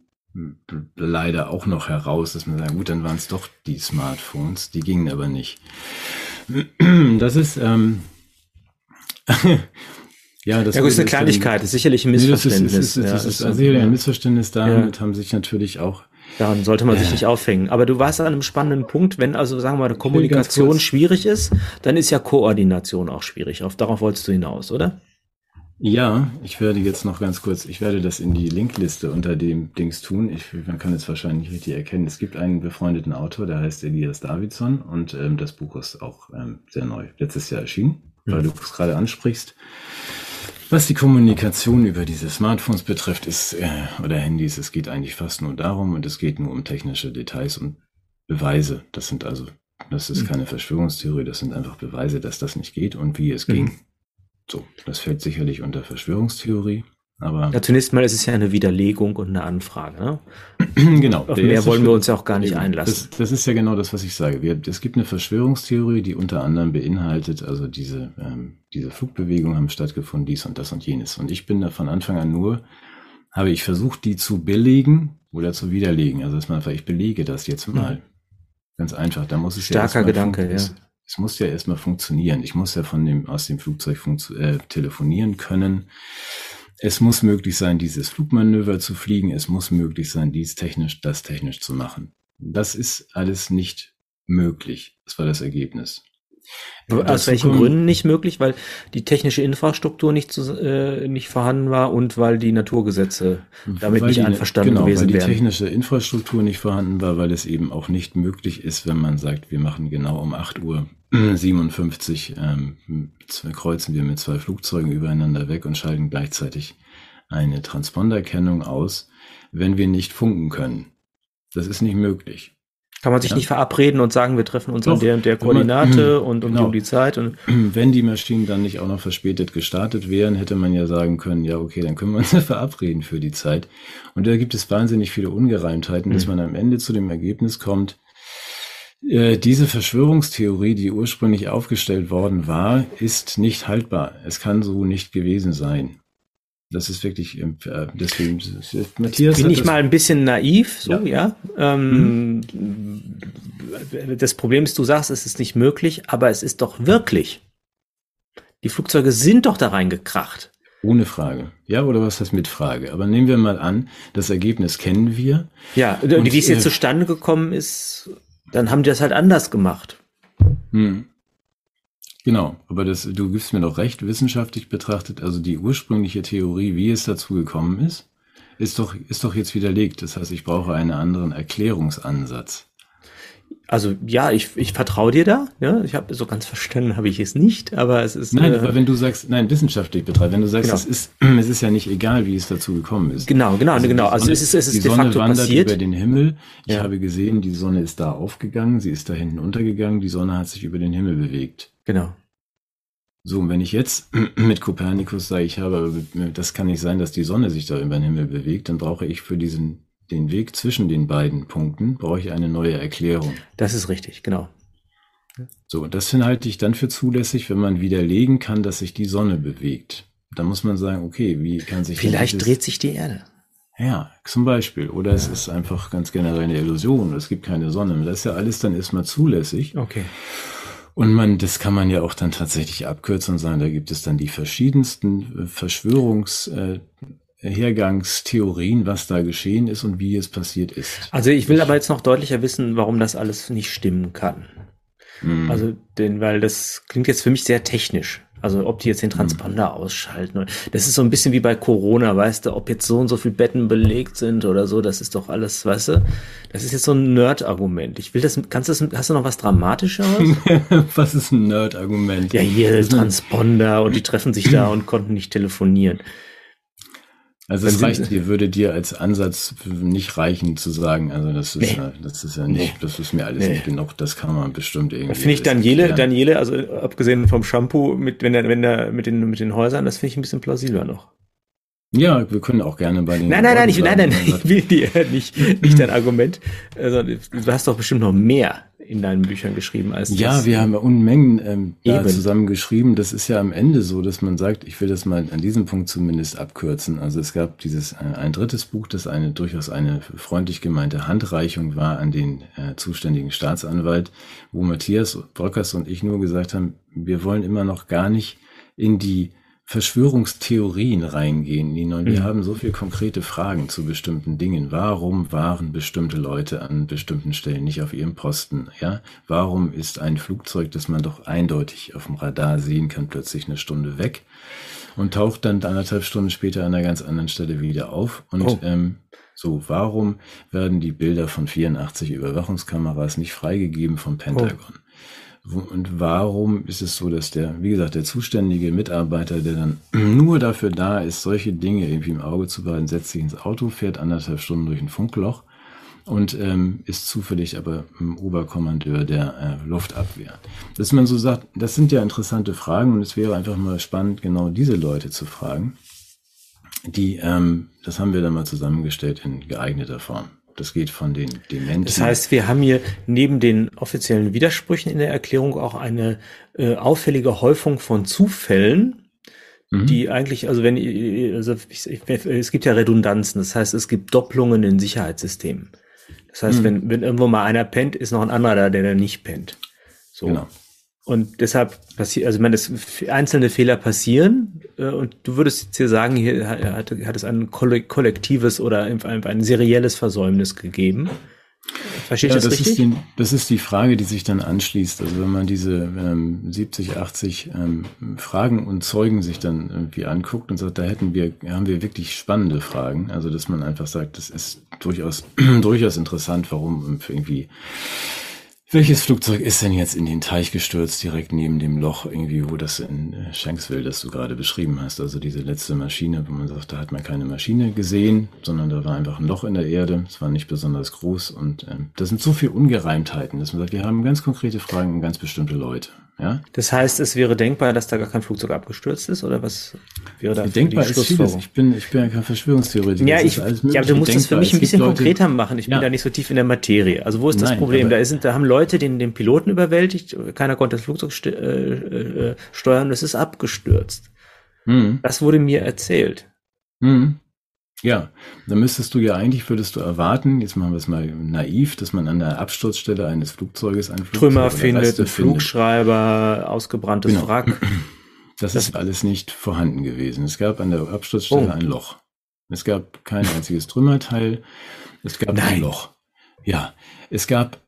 leider auch noch heraus, dass man sagt, gut, dann waren es doch die Smartphones, die gingen aber nicht. Das ist, ähm, ja, das Ja, gut, ist eine Kleinigkeit, ist sicherlich ein Nee, das ist, Missverständnis. ist, Ja, das ist also ja. ein Missverständnis. Damit haben sich natürlich auch Daran sollte man sich Ja. nicht aufhängen. Aber du warst an einem spannenden Punkt, wenn also, sagen wir mal, Kommunikation schwierig ist, dann ist ja Koordination auch schwierig. Auf, darauf wolltest du hinaus, oder? Ja, ich werde jetzt noch ganz kurz, ich werde das in die Linkliste unter dem Dings tun. Ich, man kann es wahrscheinlich nicht richtig erkennen. Es gibt einen befreundeten Autor, der heißt Elias Davidson und ähm, das Buch ist auch ähm, sehr neu, letztes Jahr erschienen, weil du es gerade ansprichst. Was die Kommunikation über diese Smartphones betrifft, ist, äh, oder Handys, es geht eigentlich fast nur darum und es geht nur um technische Details und Beweise. Das sind also, das ist Mhm. keine Verschwörungstheorie, das sind einfach Beweise, dass das nicht geht und wie es Mhm. ging. So, das fällt sicherlich unter Verschwörungstheorie, aber Ja, zunächst mal ist es ja eine Widerlegung und eine Anfrage. Ne? genau. Auf mehr wollen wir uns ja auch gar nicht einlassen. Das, das ist ja genau das, was ich sage. Wir, es gibt eine Verschwörungstheorie, die unter anderem beinhaltet, also diese, ähm, diese Flugbewegungen haben stattgefunden, dies und das und jenes. Und ich bin da von Anfang an nur, habe ich versucht, die zu belegen oder zu widerlegen. Also dass man einfach, ich belege das jetzt mal. Ganz einfach. Da muss es ja Mhm. Starker erstmal Gedanke, ja. Es, muss ja erstmal funktionieren. Ich muss ja von dem, aus dem Flugzeug äh, telefonieren können. Es muss möglich sein, dieses Flugmanöver zu fliegen. Es muss möglich sein, dies technisch, das technisch zu machen. Das ist alles nicht möglich. Das war das Ergebnis. Aus Dazu welchen kommen- Gründen nicht möglich? Weil die technische Infrastruktur nicht, zu, äh, nicht vorhanden war und weil die Naturgesetze damit nicht die, einverstanden genau, gewesen weil die wären. technische Infrastruktur nicht vorhanden war, weil es eben auch nicht möglich ist, wenn man sagt, wir machen genau um 8 Uhr 57 ähm, kreuzen wir mit zwei Flugzeugen übereinander weg und schalten gleichzeitig eine Transponderkennung aus, wenn wir nicht funken können. Das ist nicht möglich. Kann man sich Ja. nicht verabreden und sagen, wir treffen uns an Doch, der und der wenn man- Koordinate und um, die, Genau. um die Zeit und Wenn die Maschinen dann nicht auch noch verspätet gestartet wären, hätte man ja sagen können, ja, okay, dann können wir uns ja verabreden für die Zeit. Und da gibt es wahnsinnig viele Ungereimtheiten, Mhm. man am Ende zu dem Ergebnis kommt, diese Verschwörungstheorie, die ursprünglich aufgestellt worden war, ist nicht haltbar. Es kann so nicht gewesen sein. Das ist wirklich, äh, deswegen, Matthias bin ich mal ein bisschen naiv, so, ja. Ja. Ähm, Das Problem ist, du sagst, es ist nicht möglich, aber es ist doch wirklich. Die Flugzeuge sind doch da reingekracht. ohne Frage. Ja, oder was heißt mit Frage? Aber nehmen wir mal an, das Ergebnis kennen wir. Ja, Und, wie es jetzt äh, zustande gekommen ist, dann haben die das halt anders gemacht. Hm. Genau, aber das, du gibst mir doch recht, wissenschaftlich betrachtet, also die ursprüngliche Theorie, wie es dazu gekommen ist, ist doch, ist doch jetzt widerlegt. Das heißt, ich brauche einen anderen Erklärungsansatz. Also ja, ich, ich vertraue dir da. Ja, ich habe so ganz verstanden habe ich es nicht, aber es ist Nein, äh, aber wenn du sagst, nein, wissenschaftlich betrachtet, wenn du sagst, Genau. es ist, es ist ja nicht egal, wie es dazu gekommen ist. genau, genau, Also genau. die Also Sonne- es ist es die ist de Sonne facto wandert passiert. über den Himmel. Ich Ja. habe gesehen, die Sonne ist da aufgegangen, sie ist da hinten untergegangen, die Sonne hat sich über den Himmel bewegt. Genau. So, und wenn ich jetzt mit Kopernikus sage, ich habe, das kann nicht sein, dass die Sonne sich da über den Himmel bewegt, dann brauche ich für diesen den Weg zwischen den beiden Punkten brauche ich eine neue Erklärung. Das ist richtig, genau. So, und das halte ich dann für zulässig, wenn man widerlegen kann, dass sich die Sonne bewegt. Da muss man sagen, okay, wie kann sich Vielleicht dieses, dreht sich die Erde. Ja, zum Beispiel. Oder ja. es ist einfach ganz generell eine Illusion. Es gibt keine Sonne. Das ist ja alles dann erstmal zulässig. Okay. Und man, das kann man ja auch dann tatsächlich abkürzen und sagen, da gibt es dann die verschiedensten äh, Verschwörungs, äh, Hergangstheorien, was da geschehen ist und wie es passiert ist. Also ich will aber jetzt noch deutlicher wissen, warum das alles nicht stimmen kann. Mhm. Also, denn, weil das klingt jetzt für mich sehr technisch. Also ob die jetzt den Transponder mhm. ausschalten. Das ist so ein bisschen wie bei Corona, weißt du, ob jetzt so und so viele Betten belegt sind oder so, das ist doch alles, weißt du, das ist jetzt so ein Nerd-Argument. Ich will das, kannst du das, hast du noch was Dramatischeres? was ist ein Nerd-Argument? Ja, hier Transponder und die treffen sich da und konnten nicht telefonieren. Also es reicht dir, würde dir als Ansatz nicht reichen zu sagen, also das ist, nee. ja, das ist ja nicht, nee. das ist mir alles nee. nicht genug, das kann man bestimmt irgendwie. Finde ich Daniele, erklären. Daniele, also abgesehen vom Shampoo, mit, wenn er, wenn er mit den, mit den Häusern, das finde ich ein bisschen plausibler noch. Ja, wir können auch gerne bei den. Nein, nein, nein, ich, nein, nein, ich will dir nicht, nicht dein Argument. Also, du hast doch bestimmt noch mehr in deinen Büchern geschrieben als Ja, das. wir haben Unmengen ähm, da zusammen geschrieben. Das ist ja am Ende so, dass man sagt, ich will das mal an diesem Punkt zumindest abkürzen. Also es gab dieses äh, ein drittes Buch, das eine durchaus eine freundlich gemeinte Handreichung war an den äh, zuständigen Staatsanwalt, wo Matthias Brockers und ich nur gesagt haben, wir wollen immer noch gar nicht in die Verschwörungstheorien reingehen, Nina. Und wir mhm. haben so viele konkrete Fragen zu bestimmten Dingen. Warum waren bestimmte Leute an bestimmten Stellen nicht auf ihrem Posten? Ja, warum ist ein Flugzeug, das man doch eindeutig auf dem Radar sehen kann, plötzlich eine Stunde weg und taucht dann anderthalb Stunden später an einer ganz anderen Stelle wieder auf? Und oh. ähm, so, warum werden die Bilder von 84 Überwachungskameras nicht freigegeben vom Pentagon? Oh. Und warum ist es so, dass der, wie gesagt, der zuständige Mitarbeiter, der dann nur dafür da ist, solche Dinge irgendwie im Auge zu behalten, setzt sich ins Auto, fährt anderthalb Stunden durch ein Funkloch und ähm, ist zufällig aber Oberkommandeur der äh, Luftabwehr. Dass man so sagt, das sind ja interessante Fragen und es wäre einfach mal spannend, genau diese Leute zu fragen. Die, ähm, das haben wir dann mal zusammengestellt in geeigneter Form. Das geht von den Dementen. Das heißt, wir haben hier neben den offiziellen Widersprüchen in der Erklärung auch eine äh, auffällige Häufung von Zufällen, mhm. die eigentlich, also wenn, also es gibt ja Redundanzen, das heißt, es gibt Doppelungen in Sicherheitssystemen. Das heißt, mhm. wenn, wenn irgendwo mal einer pennt, ist noch ein anderer da, der da nicht pennt. So. Genau. Und deshalb passiert, also ich meine, das, einzelne Fehler passieren äh, und du würdest jetzt hier sagen, hier hat, hat es ein kollektives oder ein, ein serielles Versäumnis gegeben. Verstehe ja, ich das, das richtig? Ist die, das ist die Frage, die sich dann anschließt. Also wenn man diese ähm, 70, 80 ähm, Fragen und Zeugen sich dann irgendwie anguckt und sagt, da hätten wir, haben wir wirklich spannende Fragen. Also dass man einfach sagt, das ist durchaus, durchaus interessant, warum irgendwie welches Flugzeug ist denn jetzt in den Teich gestürzt, direkt neben dem Loch, irgendwie, wo das in äh, Shanksville, das du gerade beschrieben hast? Also diese letzte Maschine, wo man sagt, da hat man keine Maschine gesehen, sondern da war einfach ein Loch in der Erde. Es war nicht besonders groß und ähm, das sind so viele Ungereimtheiten, dass man sagt, wir haben ganz konkrete Fragen um ganz bestimmte Leute. Ja? Das heißt, es wäre denkbar, dass da gar kein Flugzeug abgestürzt ist, oder was wäre da denkbar die ist vieles. Ich bin, ich bin ja kein Verschwörungstheoretiker. Ja, ich, ja, aber du musst das für mich ein bisschen Leute, konkreter machen. Ich bin ja. da nicht so tief in der Materie. Also wo ist das Nein, Problem? Da, sind, da haben Leute den, den Piloten überwältigt, keiner konnte das Flugzeug st äh, äh, steuern, es ist abgestürzt. Mhm. Das wurde mir erzählt. Mhm. Ja, dann müsstest du ja eigentlich, würdest du erwarten, jetzt machen wir es mal naiv, dass man an der Absturzstelle eines Flugzeuges einen Flugzeug Trümmer findet, einen Flugschreiber, ausgebranntes genau. Wrack. Das, das, ist alles nicht vorhanden gewesen. Es gab an der Absturzstelle oh. ein Loch. Es gab kein einziges Trümmerteil. Es gab Nein. ein Loch. Ja, es gab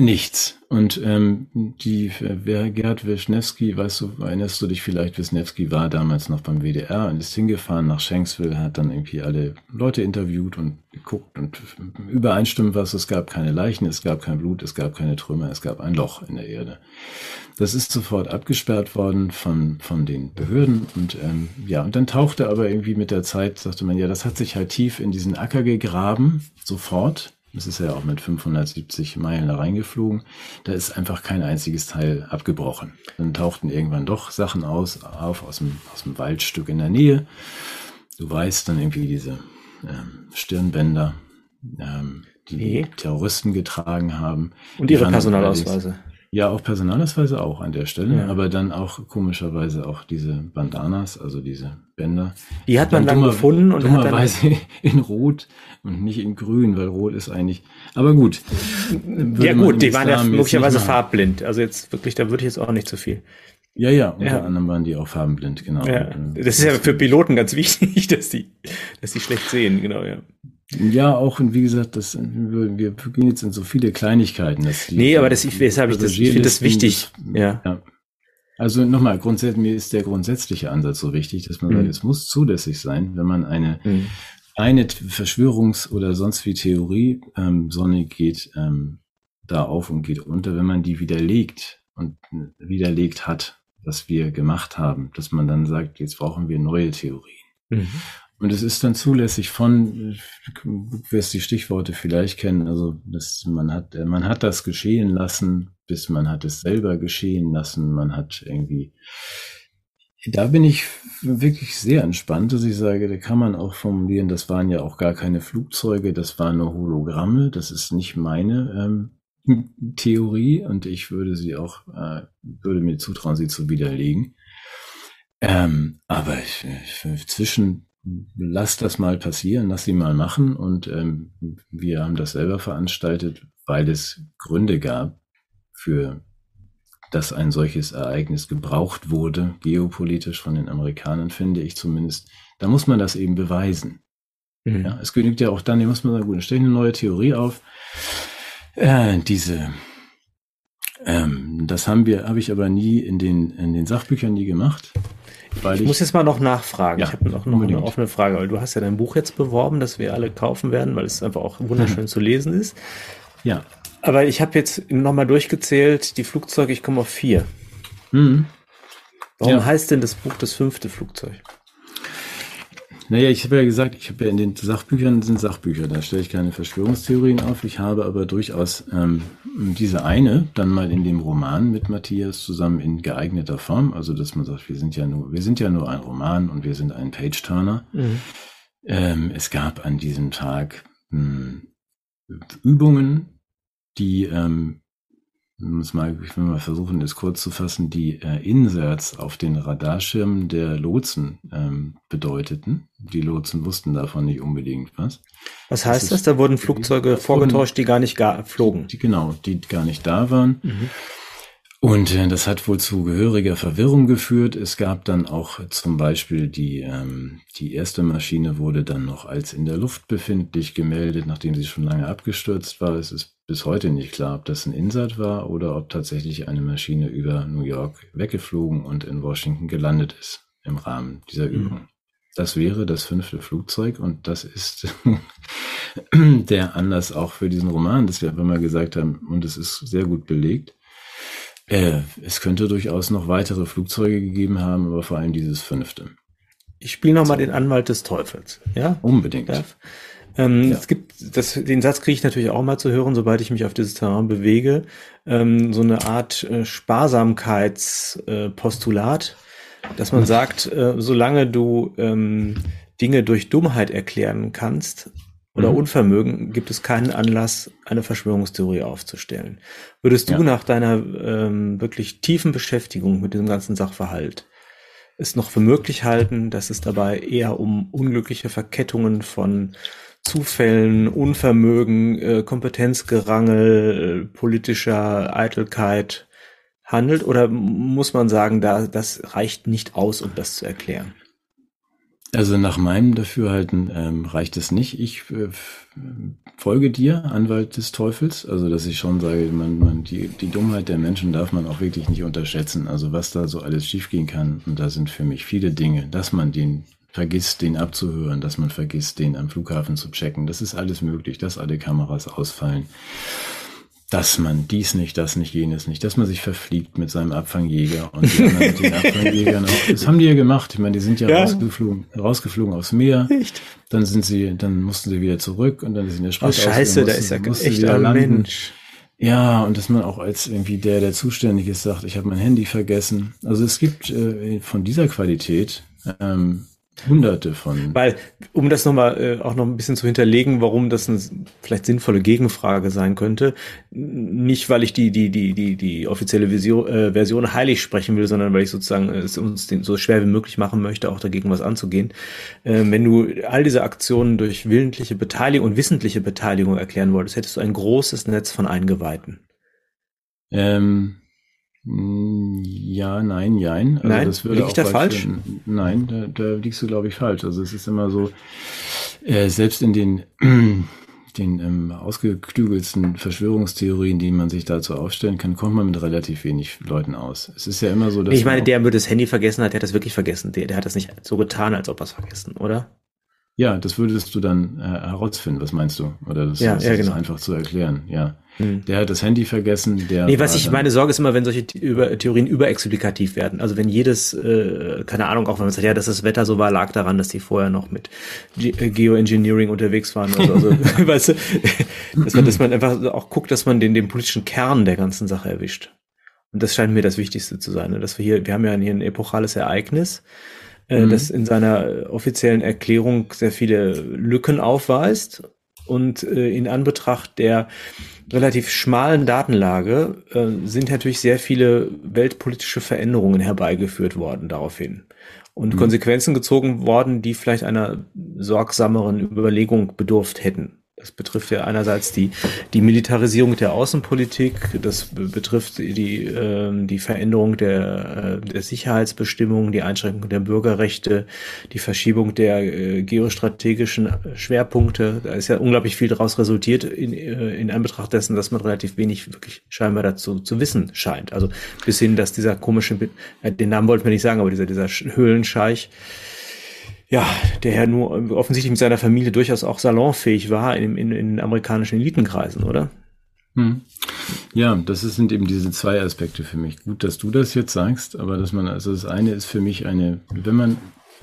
nichts. Und ähm, die wer Gerd Wischnewski, weißt du, erinnerst du dich vielleicht, Wischnewski war damals noch beim WDR und ist hingefahren nach Shanksville, hat dann irgendwie alle Leute interviewt und geguckt und übereinstimmt was, es gab keine Leichen, es gab kein Blut, es gab keine Trümmer, es gab ein Loch in der Erde. Das ist sofort abgesperrt worden von, von den Behörden und ähm, ja, und dann tauchte aber irgendwie mit der Zeit, sagte man, ja, das hat sich halt tief in diesen Acker gegraben, sofort das ist ja auch mit 570 Meilen da reingeflogen. Da ist einfach kein einziges Teil abgebrochen. Dann tauchten irgendwann doch Sachen aus, auf aus dem, aus dem Waldstück in der Nähe. Du weißt dann irgendwie diese ähm, Stirnbänder, ähm, die Nee. Terroristen getragen haben. Und ihre Personalausweise. Ja, auch Personalausweise auch an der Stelle, Ja. aber dann auch komischerweise auch diese Bandanas, also diese Bänder. Die hat man dann dummer- gefunden und dann, dummerweise in Rot und nicht in Grün, weil Rot ist eigentlich. Aber gut. Ja gut, die waren ja möglicherweise farbblind. Also jetzt wirklich, da würde ich jetzt auch nicht zu viel. Ja, ja, unter Ja. anderem waren die auch farbenblind, genau. Ja, äh, das ist ja für Piloten ganz wichtig, dass die, dass die schlecht sehen, genau, ja. Ja, auch, und wie gesagt, das, wir, wir gehen jetzt in so viele Kleinigkeiten. Dass die, Nee, aber das, ich, weshalb ich das, ich finde das wichtig. Ja. Ja. Also nochmal, grundsätzlich, mir ist der grundsätzliche Ansatz so wichtig, dass man Mhm. sagt, es muss zulässig sein, wenn man eine, Mhm. eine Verschwörungs- oder sonst wie Theorie, ähm, Sonne geht ähm, da auf und geht unter, wenn man die widerlegt und widerlegt hat, was wir gemacht haben, dass man dann sagt, jetzt brauchen wir neue Theorien. Mhm. Und es ist dann zulässig von, du wirst die Stichworte vielleicht kennen, also dass man hat, man hat das geschehen lassen, bis man hat es selber geschehen lassen, man hat irgendwie, da bin ich wirklich sehr entspannt, dass ich sage, da kann man auch formulieren, das waren ja auch gar keine Flugzeuge, das waren nur Hologramme, das ist nicht meine ähm, Theorie und ich würde sie auch, äh, würde mir zutrauen, sie zu widerlegen. Ähm, aber ich, ich, zwischen lass das mal passieren, lass sie mal machen. Und ähm, wir haben das selber veranstaltet, weil es Gründe gab für dass ein solches Ereignis gebraucht wurde, geopolitisch von den Amerikanern, finde ich zumindest. Da muss man das eben beweisen. Mhm. Ja, es genügt ja auch dann, hier muss man sagen, gut, dann stelle ich eine neue Theorie auf. Äh, diese, ähm, das haben wir, habe ich aber nie in den, in den Sachbüchern nie gemacht. Weil Ich muss jetzt mal noch nachfragen. Ja, ich habe noch, noch eine offene Frage, weil du hast ja dein Buch jetzt beworben, das wir alle kaufen werden, weil es einfach auch wunderschön zu lesen ist. ja. Aber ich habe jetzt nochmal durchgezählt, die Flugzeuge, ich komme auf vier. Mhm. Warum Ja. heißt denn das Buch das fünfte Flugzeug? Naja, ich habe ja gesagt, ich habe ja in den Sachbüchern sind Sachbücher, da stelle ich keine Verschwörungstheorien auf. Ich habe aber durchaus ähm, diese eine dann mal in dem Roman mit Matthias zusammen in geeigneter Form, also dass man sagt, wir sind ja nur, wir sind ja nur ein Roman und wir sind ein Page-Turner. Ähm, es gab an diesem Tag mh, Übungen, die, ähm, muss mal, ich will mal versuchen, das kurz zu fassen, die äh, Inserts auf den Radarschirmen der Lotsen ähm, bedeuteten. Die Lotsen wussten davon nicht unbedingt was. Was Das heißt ist- das? Da wurden Flugzeuge Das vorgetäuscht, die gar nicht gar flogen. Die, genau, die gar nicht da waren. Mhm. Und äh, das hat wohl zu gehöriger Verwirrung geführt. Es gab dann auch zum Beispiel die, ähm, die erste Maschine wurde dann noch als in der Luft befindlich gemeldet, nachdem sie schon lange abgestürzt war. Es ist bis heute nicht klar, ob das ein Insert war oder ob tatsächlich eine Maschine über New York weggeflogen und in Washington gelandet ist im Rahmen dieser Mhm. Übung. Das wäre das fünfte Flugzeug und das ist der Anlass auch für diesen Roman, dass wir einfach mal gesagt haben, und es ist sehr gut belegt, äh, es könnte durchaus noch weitere Flugzeuge gegeben haben, aber vor allem dieses fünfte. Ich spiele nochmal den Anwalt des Teufels. Ja? Unbedingt. darf. Ähm, Ja. Es gibt, das, den Satz kriege ich natürlich auch mal zu hören, sobald ich mich auf dieses Terrain bewege. Ähm, so eine Art äh, Sparsamkeitspostulat, äh, dass man sagt, äh, solange du ähm, Dinge durch Dummheit erklären kannst oder Mhm. Unvermögen, gibt es keinen Anlass, eine Verschwörungstheorie aufzustellen. Würdest du Ja. nach deiner ähm, wirklich tiefen Beschäftigung mit diesem ganzen Sachverhalt es noch für möglich halten, dass es dabei eher um unglückliche Verkettungen von Zufällen, Unvermögen, äh, Kompetenzgerangel, äh, politischer Eitelkeit handelt? Oder muss man sagen, da, das reicht nicht aus, um das zu erklären? Also nach meinem Dafürhalten ähm, reicht es nicht. Ich äh, folge dir, Anwalt des Teufels. Also dass ich schon sage, man, man, die, die Dummheit der Menschen darf man auch wirklich nicht unterschätzen. Also was da so alles schiefgehen kann. Und da sind für mich viele Dinge, dass man den vergisst, den abzuhören, dass man vergisst, den am Flughafen zu checken. Das ist alles möglich, dass alle Kameras ausfallen. Dass man dies nicht, das nicht, jenes nicht, dass man sich verfliegt mit seinem Abfangjäger und die anderen mit den Abfangjägern auch. Das haben die ja gemacht. Ich meine, die sind ja, Ja. Rausgeflogen, rausgeflogen aufs Meer. Echt? Dann sind sie, dann mussten sie wieder zurück und dann ist in der Oh, Sprit scheiße, da ist ja echt ein landen. Mensch. Ja, und dass man auch als irgendwie der, der zuständig ist, sagt, ich habe mein Handy vergessen. Also es gibt äh, von dieser Qualität ähm, Hunderte von. Weil, um das nochmal äh, auch noch ein bisschen zu hinterlegen, warum das eine vielleicht sinnvolle Gegenfrage sein könnte, nicht weil ich die, die, die, die, die offizielle Vision, äh, Version heilig sprechen will, sondern weil ich sozusagen es uns so schwer wie möglich machen möchte, auch dagegen was anzugehen. Äh, wenn du all diese Aktionen durch willentliche Beteiligung und wissentliche Beteiligung erklären wolltest, hättest du ein großes Netz von Eingeweihten. Ähm, hm, ja, nein, jein. Also nein, das würde liege ich da falsch? Für, nein, da, da liegst du, glaube ich, falsch. Also es ist immer so, äh, selbst in den, den ähm, ausgeklügelsten Verschwörungstheorien, die man sich dazu aufstellen kann, kommt man mit relativ wenig Leuten aus. Es ist ja immer so, dass... Ich meine, der, der das Handy vergessen hat, der hat das wirklich vergessen. Der, der hat das nicht so getan, als ob er es vergessen, oder? Ja, das würdest du dann äh, herausfinden. Was meinst du? Oder das, ja, das ja, ist genau. einfach zu erklären. Ja, hm. der hat das Handy vergessen. Der nee, was ich meine Sorge ist immer, wenn solche über, Theorien überexplikativ werden. Also wenn jedes, äh, keine Ahnung, auch wenn man sagt, ja, dass das Wetter so war, lag daran, dass die vorher noch mit Ge äh, Geoengineering unterwegs waren. Also, also weißt du, dass man, dass man einfach auch guckt, dass man den, den politischen Kern der ganzen Sache erwischt. Und das scheint mir das Wichtigste zu sein. Ne? Dass wir hier, wir haben ja hier ein epochales Ereignis äh, mhm. das in seiner offiziellen Erklärung sehr viele Lücken aufweist und äh, in Anbetracht der relativ schmalen Datenlage äh, sind natürlich sehr viele weltpolitische Veränderungen herbeigeführt worden daraufhin und mhm. Konsequenzen gezogen worden, die vielleicht einer sorgsameren Überlegung bedurft hätten. Das betrifft ja einerseits die, die Militarisierung der Außenpolitik, das betrifft die, äh, die Veränderung der, äh, der Sicherheitsbestimmungen, die Einschränkung der Bürgerrechte, die Verschiebung der äh, geostrategischen Schwerpunkte. Da ist ja unglaublich viel daraus resultiert in, äh, in Anbetracht dessen, dass man relativ wenig wirklich scheinbar dazu zu wissen scheint. Also bis hin, dass dieser komische, äh, den Namen wollten wir nicht sagen, aber dieser, dieser Höhlenscheich, ja, der ja nur offensichtlich mit seiner Familie durchaus auch salonfähig war in, in, in amerikanischen Elitenkreisen, oder? Hm. Ja, das sind eben diese zwei Aspekte für mich. Gut, dass du das jetzt sagst, aber dass man, also das eine ist für mich eine, wenn man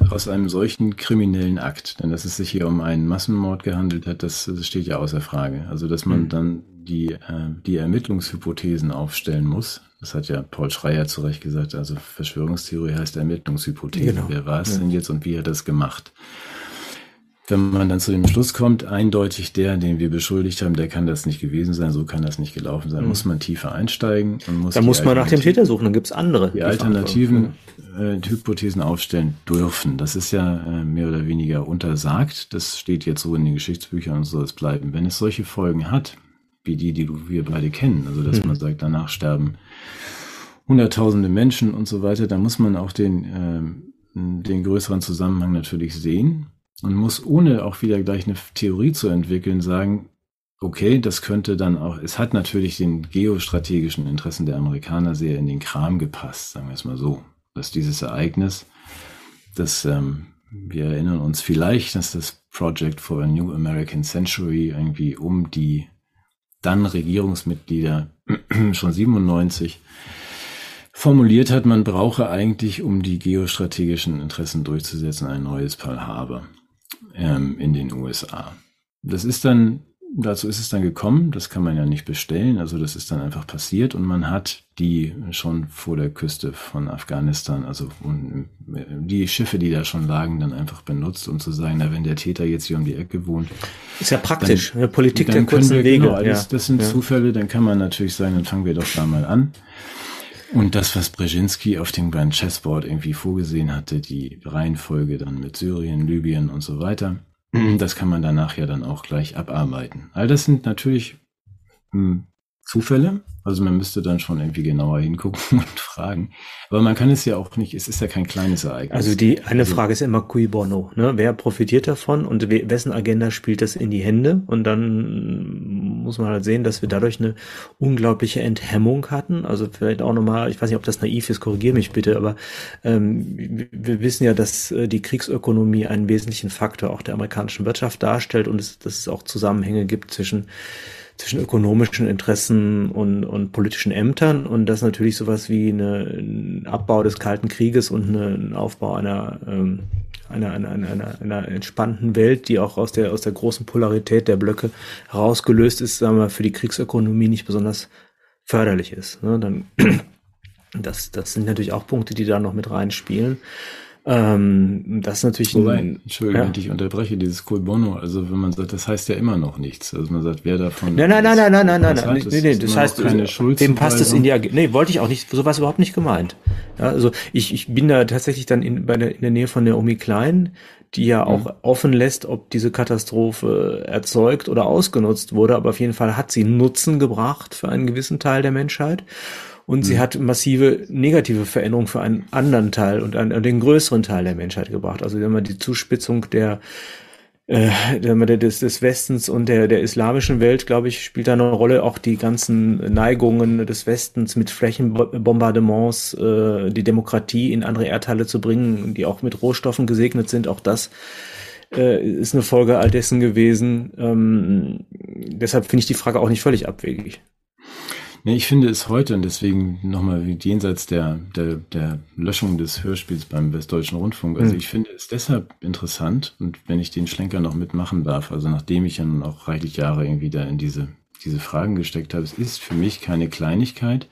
aus einem solchen kriminellen Akt, denn dass es sich hier um einen Massenmord gehandelt hat, das, das steht ja außer Frage. Also, dass man hm. dann die, äh, die Ermittlungshypothesen aufstellen muss, das hat ja Paul Schreier zu Recht gesagt. Also Verschwörungstheorie heißt Ermittlungshypothese. Genau. Wer war es ja. denn jetzt und wie hat er das gemacht? Wenn man dann zu dem Schluss kommt, eindeutig der, den wir beschuldigt haben, der kann das nicht gewesen sein, so kann das nicht gelaufen sein, mhm. muss man tiefer einsteigen. Und muss dann muss man nach dem Täter suchen, dann gibt's andere. Die, die alternativen äh, Hypothesen aufstellen dürfen. Das ist ja äh, mehr oder weniger untersagt. Das steht jetzt so in den Geschichtsbüchern und soll es bleiben. Wenn es solche Folgen hat, wie die, die wir beide kennen. Also dass mhm. man sagt, danach sterben hunderttausende Menschen und so weiter. Da muss man auch den, äh, den größeren Zusammenhang natürlich sehen und muss ohne auch wieder gleich eine Theorie zu entwickeln sagen, okay, das könnte dann auch, es hat natürlich den geostrategischen Interessen der Amerikaner sehr in den Kram gepasst, sagen wir es mal so, dass dieses Ereignis, das ähm, wir erinnern uns vielleicht, dass das Project for a New American Century irgendwie um die dann Regierungsmitglieder schon 97 formuliert hat, man brauche eigentlich, um die geostrategischen Interessen durchzusetzen, ein neues Pearl Harbor ähm, in den USA. Das ist dann dazu ist es dann gekommen, das kann man ja nicht bestellen, also das ist dann einfach passiert und man hat die schon vor der Küste von Afghanistan, also die Schiffe, die da schon lagen, dann einfach benutzt, um zu sagen, na, wenn der Täter jetzt hier um die Ecke wohnt. Ist ja praktisch, dann, Politik der kurzen wir, Wege. Genau, das, das sind ja. Zufälle, dann kann man natürlich sagen, dann fangen wir doch da mal an. Und das, was Brzezinski auf dem Grand Chessboard irgendwie vorgesehen hatte, die Reihenfolge dann mit Syrien, Libyen und so weiter. Das kann man danach ja dann auch gleich abarbeiten. All das sind natürlich hm, Zufälle. Also man müsste dann schon irgendwie genauer hingucken und fragen. Aber man kann es ja auch nicht, es ist ja kein kleines Ereignis. Also die eine also, Frage ist immer cui bono, ne? Wer profitiert davon und wessen Agenda spielt das in die Hände? Und dann muss man halt sehen, dass wir dadurch eine unglaubliche Enthemmung hatten. Also vielleicht auch nochmal, ich weiß nicht, ob das naiv ist, korrigiere mich bitte, aber ähm, wir wissen ja, dass äh, die Kriegsökonomie einen wesentlichen Faktor auch der amerikanischen Wirtschaft darstellt und es, dass es auch Zusammenhänge gibt zwischen zwischen ökonomischen Interessen und, und politischen Ämtern und das natürlich sowas wie eine, ein Abbau des Kalten Krieges und eine, ein Aufbau einer, ähm, einer, einer, einer, einer entspannten Welt, die auch aus der, aus der großen Polarität der Blöcke herausgelöst ist, sagen wir, für die Kriegsökonomie nicht besonders förderlich ist. Ne? Dann, das, das sind natürlich auch Punkte, die da noch mit reinspielen. Ähm, das ist natürlich Wobei, ein, Entschuldigung, ja. wenn ich unterbreche, dieses Col Bono, also wenn man sagt, das heißt ja immer noch nichts. Also man sagt, wer davon. Nein, nein, nein, nein, nein, nein, nein, nein, nee, das heißt, keine Schuld dem passt es in die AG. Nee, wollte ich auch nicht, sowas überhaupt nicht gemeint. Ja, also ich, ich bin da tatsächlich dann in, bei der, in der Nähe von der Omi Klein, die ja auch mhm. offen lässt, ob diese Katastrophe erzeugt oder ausgenutzt wurde, aber auf jeden Fall hat sie Nutzen gebracht für einen gewissen Teil der Menschheit und mhm. sie hat massive negative Veränderungen für einen anderen Teil und einen, den größeren Teil der Menschheit gebracht. Also wenn man die Zuspitzung der äh, des, des Westens und der, der islamischen Welt, glaube ich, spielt da eine Rolle. Auch die ganzen Neigungen des Westens mit Flächenbombardements, äh, die Demokratie in andere Erdteile zu bringen, die auch mit Rohstoffen gesegnet sind. Auch das äh, ist eine Folge all dessen gewesen. Ähm, deshalb finde ich die Frage auch nicht völlig abwegig. Nee, ich finde es heute und deswegen nochmal jenseits der, der, der Löschung des Hörspiels beim Westdeutschen Rundfunk. Also mhm. ich finde es deshalb interessant und wenn ich den Schlenker noch mitmachen darf, also nachdem ich ja nun auch reichlich Jahre irgendwie da in diese, diese Fragen gesteckt habe, es ist für mich keine Kleinigkeit,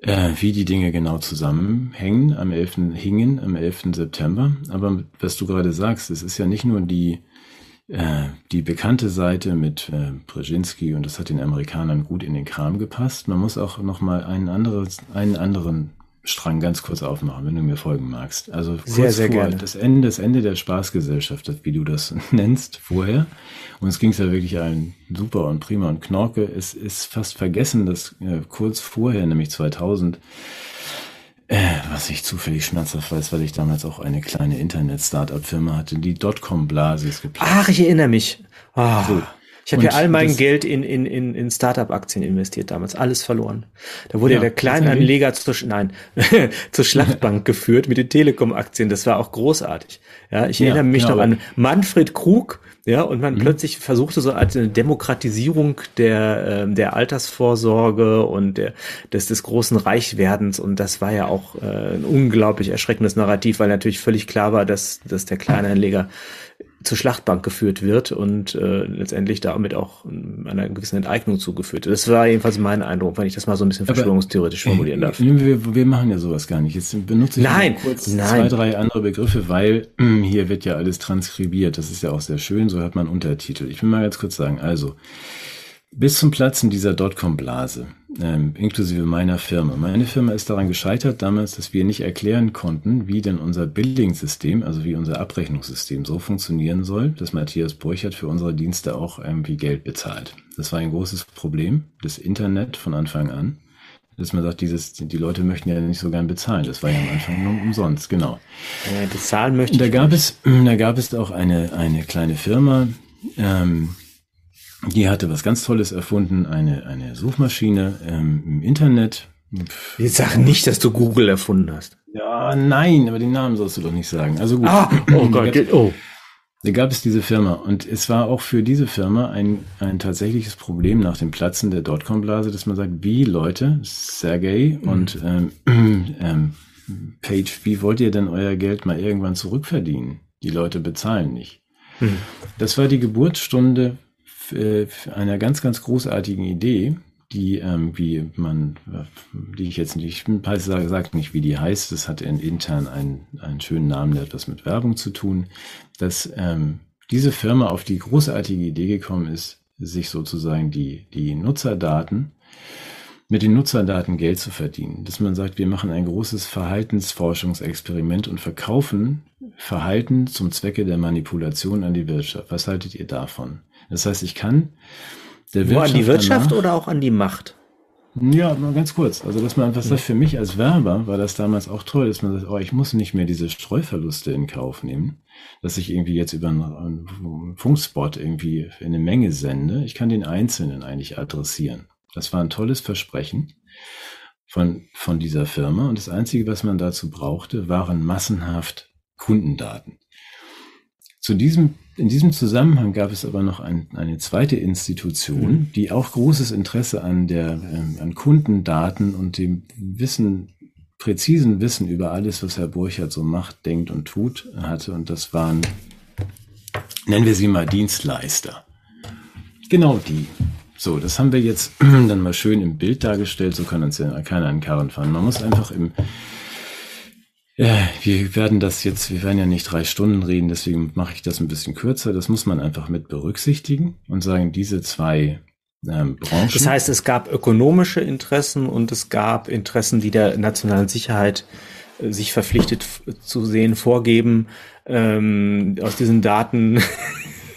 äh, wie die Dinge genau zusammenhängen am 11. hingen am 11. September. Aber was du gerade sagst, es ist ja nicht nur die äh, die bekannte Seite mit äh, Brzezinski und das hat den Amerikanern gut in den Kram gepasst. Man muss auch noch mal einen, anderes, einen anderen Strang ganz kurz aufmachen, wenn du mir folgen magst. Also kurz sehr, sehr vor gerne. das Ende, das Ende der Spaßgesellschaft, wie du das nennst, vorher. Und es ging ja wirklich allen super und prima und Knorke. Es ist fast vergessen, dass äh, kurz vorher, nämlich 2000, äh, was ich zufällig schmerzhaft weiß, weil ich damals auch eine kleine Internet-Startup-Firma hatte, die Dotcom-Blase ist geplant. Ach, ich erinnere mich. Oh. So. Ich habe ja all mein Geld in, in, in, in Startup-Aktien investiert damals, alles verloren. Da wurde ja, ja der Kleinanleger zur, nein, zur Schlachtbank geführt mit den Telekom-Aktien. Das war auch großartig. Ja, ich erinnere ja, mich genau. noch an Manfred Krug, ja, und man mhm. plötzlich versuchte so eine Demokratisierung der, äh, der Altersvorsorge und der, des, des großen Reichwerdens. Und das war ja auch äh, ein unglaublich erschreckendes Narrativ, weil natürlich völlig klar war, dass, dass der Kleinanleger zur Schlachtbank geführt wird und äh, letztendlich damit auch einer gewissen Enteignung zugeführt. Das war jedenfalls mein Eindruck, wenn ich das mal so ein bisschen verschwörungstheoretisch formulieren darf. Wir, wir machen ja sowas gar nicht. Jetzt benutze ich nein, kurz nein. zwei, drei andere Begriffe, weil äh, hier wird ja alles transkribiert. Das ist ja auch sehr schön, so hat man Untertitel. Ich will mal ganz kurz sagen, also bis zum Platzen dieser Dotcom-Blase, ähm, inklusive meiner Firma. Meine Firma ist daran gescheitert damals, dass wir nicht erklären konnten, wie denn unser Billing-System, also wie unser Abrechnungssystem so funktionieren soll, dass Matthias Burchert für unsere Dienste auch irgendwie Geld bezahlt. Das war ein großes Problem, das Internet von Anfang an. Dass man sagt, dieses, die Leute möchten ja nicht so gern bezahlen. Das war ja am Anfang nur umsonst, genau. Äh, bezahlen möchte da gab es, da gab es auch eine, eine kleine Firma, ähm, die hatte was ganz Tolles erfunden, eine, eine Suchmaschine ähm, im Internet. Jetzt sag nicht, dass du Google erfunden hast. Ja, nein, aber den Namen sollst du doch nicht sagen. Also gut. Ah, oh Gott, oh. Da gab es diese Firma und es war auch für diese Firma ein, ein tatsächliches Problem nach dem Platzen der Dotcom-Blase, dass man sagt, wie Leute, Sergey mhm. und ähm, ähm, Page, wie wollt ihr denn euer Geld mal irgendwann zurückverdienen? Die Leute bezahlen nicht. Mhm. Das war die Geburtsstunde äh, einer ganz, ganz großartigen Idee, die, ähm, wie man, die ich jetzt nicht, ich sage, sage nicht, wie die heißt, das hat in, intern einen, einen schönen Namen, der etwas mit Werbung zu tun, dass ähm, diese Firma auf die großartige Idee gekommen ist, sich sozusagen die, die Nutzerdaten mit den Nutzerdaten Geld zu verdienen. Dass man sagt, wir machen ein großes Verhaltensforschungsexperiment und verkaufen Verhalten zum Zwecke der Manipulation an die Wirtschaft. Was haltet ihr davon? Das heißt, ich kann der Nur Wirtschaft an die Wirtschaft danach, oder auch an die Macht? Ja, mal ganz kurz. Also, dass man einfach sagt, für mich als Werber war das damals auch toll, dass man sagt, oh, ich muss nicht mehr diese Streuverluste in Kauf nehmen, dass ich irgendwie jetzt über einen Funkspot irgendwie eine Menge sende. Ich kann den Einzelnen eigentlich adressieren. Das war ein tolles Versprechen von, von dieser Firma. Und das Einzige, was man dazu brauchte, waren massenhaft Kundendaten. Zu diesem, in diesem Zusammenhang gab es aber noch ein, eine zweite Institution, mhm. die auch großes Interesse an der, ähm, an Kundendaten und dem Wissen, präzisen Wissen über alles, was Herr Burchardt so macht, denkt und tut, hatte. Und das waren, nennen wir sie mal Dienstleister. Genau die. So, das haben wir jetzt dann mal schön im Bild dargestellt, so kann uns ja keiner an Karren fahren. Man muss einfach im, Ja, wir werden das jetzt, wir werden ja nicht drei Stunden reden, deswegen mache ich das ein bisschen kürzer. Das muss man einfach mit berücksichtigen und sagen, diese zwei ähm, Branchen. Das heißt, es gab ökonomische Interessen und es gab Interessen, die der nationalen Sicherheit äh, sich verpflichtet zu sehen, vorgeben, ähm, aus diesen Daten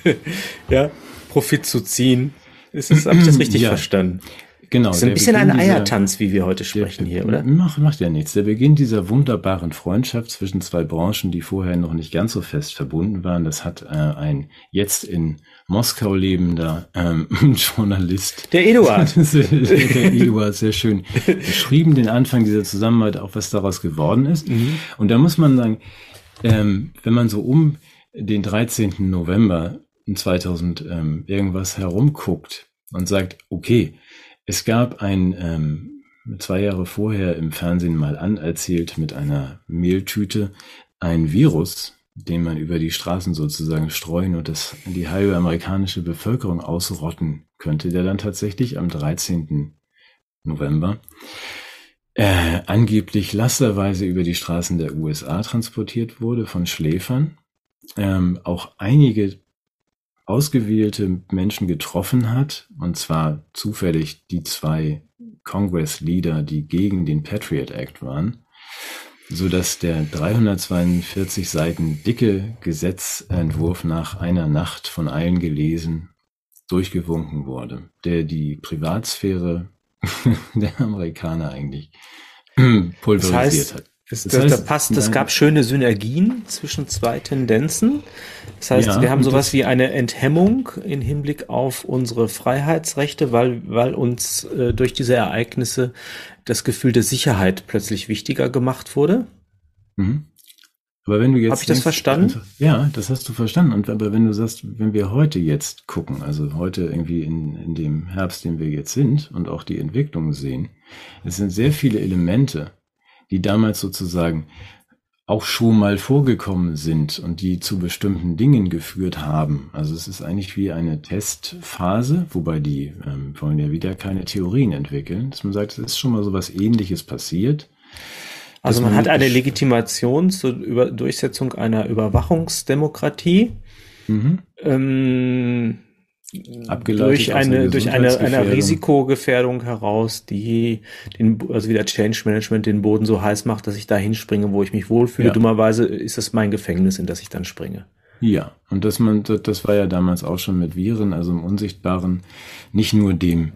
ja, Profit zu ziehen. Ist das, habe ich das richtig ja. verstanden? Genau. Ist ein bisschen ein Eiertanz, wie wir heute sprechen hier, oder? Macht, macht ja nichts. Der Beginn dieser wunderbaren Freundschaft zwischen zwei Branchen, die vorher noch nicht ganz so fest verbunden waren, das hat äh, ein jetzt in Moskau lebender ähm, Journalist. Der Eduard. der Eduard, sehr schön beschrieben, den Anfang dieser Zusammenarbeit, auch was daraus geworden ist. Mhm. Und da muss man sagen, ähm, wenn man so um den 13. November 2000 ähm, irgendwas herumguckt und sagt, okay, es gab ein, ähm, zwei Jahre vorher im Fernsehen mal anerzählt mit einer Mehltüte ein Virus, den man über die Straßen sozusagen streuen und das die halbe amerikanische Bevölkerung ausrotten könnte, der dann tatsächlich am 13. November äh, angeblich lasterweise über die Straßen der USA transportiert wurde von Schläfern. Ähm, auch einige ausgewählte Menschen getroffen hat, und zwar zufällig die zwei Congress-Leader, die gegen den Patriot Act waren, so dass der 342 Seiten dicke Gesetzentwurf nach einer Nacht von allen gelesen durchgewunken wurde, der die Privatsphäre der Amerikaner eigentlich pulverisiert das heißt, hat. Das, das heißt, da passt, es gab schöne Synergien zwischen zwei Tendenzen. Das heißt, ja, wir haben sowas wie eine Enthemmung in Hinblick auf unsere Freiheitsrechte, weil, weil uns äh, durch diese Ereignisse das Gefühl der Sicherheit plötzlich wichtiger gemacht wurde. Mhm. Aber wenn du jetzt. Habe ich das verstanden? Einfach, ja, das hast du verstanden. Und aber wenn du sagst, wenn wir heute jetzt gucken, also heute irgendwie in, in dem Herbst, den wir jetzt sind und auch die Entwicklung sehen, es sind sehr viele Elemente, die damals sozusagen auch schon mal vorgekommen sind und die zu bestimmten Dingen geführt haben. Also es ist eigentlich wie eine Testphase, wobei die ähm, wollen ja wieder keine Theorien entwickeln, dass man sagt, es ist schon mal so was ähnliches passiert. Also man, man hat eine Legitimation zur Über Durchsetzung einer Überwachungsdemokratie. Mhm. Ähm, durch eine, durch eine, eine Risikogefährdung heraus, die den, also wieder Change Management den Boden so heiß macht, dass ich da hinspringe, wo ich mich wohlfühle. Ja. Dummerweise ist das mein Gefängnis, in das ich dann springe. Ja, und das, man, das war ja damals auch schon mit Viren, also im Unsichtbaren, nicht nur dem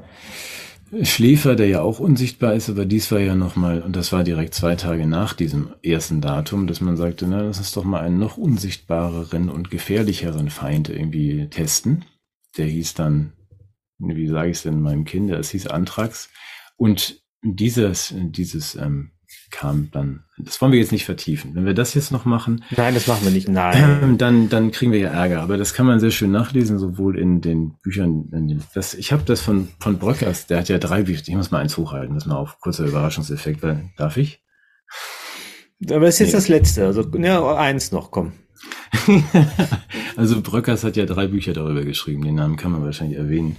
Schläfer, der ja auch unsichtbar ist, aber dies war ja nochmal, und das war direkt zwei Tage nach diesem ersten Datum, dass man sagte, na, lass uns doch mal einen noch unsichtbareren und gefährlicheren Feind irgendwie testen der hieß dann, wie sage ich es denn meinem Kind, es hieß Antrax. Und dieses, dieses ähm, kam dann, das wollen wir jetzt nicht vertiefen. Wenn wir das jetzt noch machen. Nein, das machen wir nicht. Nein. Ähm, dann, dann kriegen wir ja Ärger. Aber das kann man sehr schön nachlesen, sowohl in den Büchern. In den, das, ich habe das von, von Bröckers, der hat ja drei Bücher. Ich muss mal eins hochhalten, das mal auf kurzer Überraschungseffekt. Weil, darf ich? Aber es ist jetzt nee. das letzte. Also ja, eins noch, komm. also Bröckers hat ja drei Bücher darüber geschrieben, den Namen kann man wahrscheinlich erwähnen.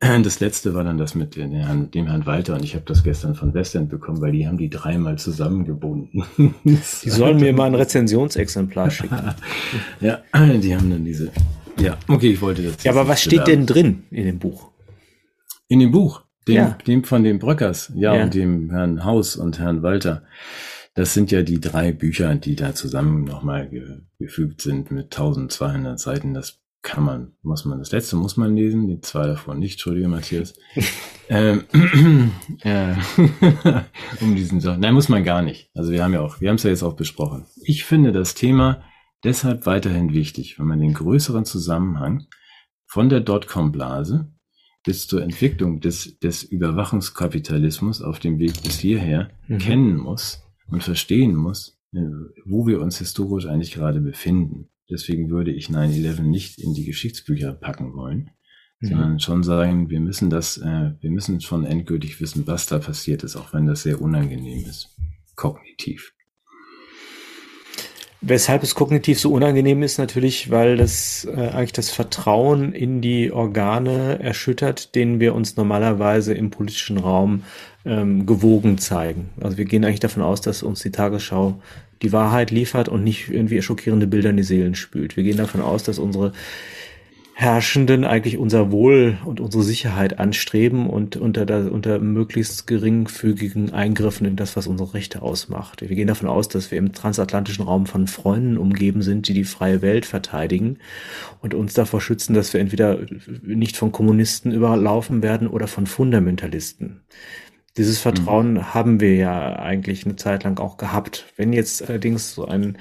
Das letzte war dann das mit dem Herrn, Walter und ich habe das gestern von Westend bekommen, weil die haben die dreimal zusammengebunden. die sollen mir mal ein Rezensionsexemplar schicken. ja, die haben dann diese. Ja, okay, ich wollte das. Ja, aber was steht denn drin in dem Buch? In dem Buch? Dem, ja. dem von dem Bröckers, ja, ja, und dem Herrn Haus und Herrn Walter. Das sind ja die drei Bücher, die da zusammen nochmal ge gefügt sind mit 1200 Seiten. Das kann man, muss man, das letzte muss man lesen, die zwei davon nicht, Entschuldige, Matthias. ähm, äh, um diesen Sachen. Nein, muss man gar nicht. Also wir haben ja auch, wir haben es ja jetzt auch besprochen. Ich finde das Thema deshalb weiterhin wichtig, wenn man den größeren Zusammenhang von der Dotcom-Blase bis zur Entwicklung des, des Überwachungskapitalismus auf dem Weg bis hierher mhm. kennen muss, und verstehen muss, äh, wo wir uns historisch eigentlich gerade befinden. Deswegen würde ich 9-11 nicht in die Geschichtsbücher packen wollen, mhm. sondern schon sagen, wir müssen das, äh, wir müssen schon endgültig wissen, was da passiert ist, auch wenn das sehr unangenehm ist, kognitiv. Weshalb es kognitiv so unangenehm ist, natürlich, weil das äh, eigentlich das Vertrauen in die Organe erschüttert, denen wir uns normalerweise im politischen Raum ähm, gewogen zeigen. Also wir gehen eigentlich davon aus, dass uns die Tagesschau die Wahrheit liefert und nicht irgendwie schockierende Bilder in die Seelen spült. Wir gehen davon aus, dass unsere Herrschenden eigentlich unser Wohl und unsere Sicherheit anstreben und unter, unter möglichst geringfügigen Eingriffen in das, was unsere Rechte ausmacht. Wir gehen davon aus, dass wir im transatlantischen Raum von Freunden umgeben sind, die die freie Welt verteidigen und uns davor schützen, dass wir entweder nicht von Kommunisten überlaufen werden oder von Fundamentalisten. Dieses Vertrauen mhm. haben wir ja eigentlich eine Zeit lang auch gehabt. Wenn jetzt allerdings so ein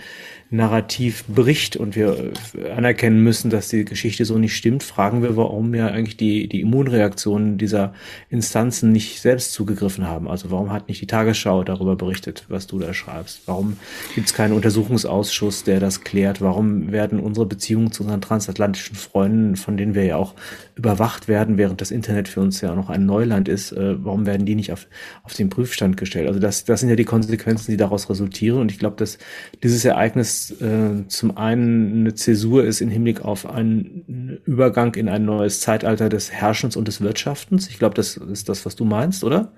Narrativ bricht und wir anerkennen müssen, dass die Geschichte so nicht stimmt, fragen wir, warum ja eigentlich die, die Immunreaktionen dieser Instanzen nicht selbst zugegriffen haben. Also warum hat nicht die Tagesschau darüber berichtet, was du da schreibst? Warum gibt es keinen Untersuchungsausschuss, der das klärt? Warum werden unsere Beziehungen zu unseren transatlantischen Freunden, von denen wir ja auch überwacht werden, während das Internet für uns ja noch ein Neuland ist, äh, warum werden die nicht auf, auf den Prüfstand gestellt? Also das, das sind ja die Konsequenzen, die daraus resultieren. Und ich glaube, dass dieses Ereignis äh, zum einen eine Zäsur ist im Hinblick auf einen Übergang in ein neues Zeitalter des Herrschens und des Wirtschaftens. Ich glaube, das ist das, was du meinst, oder?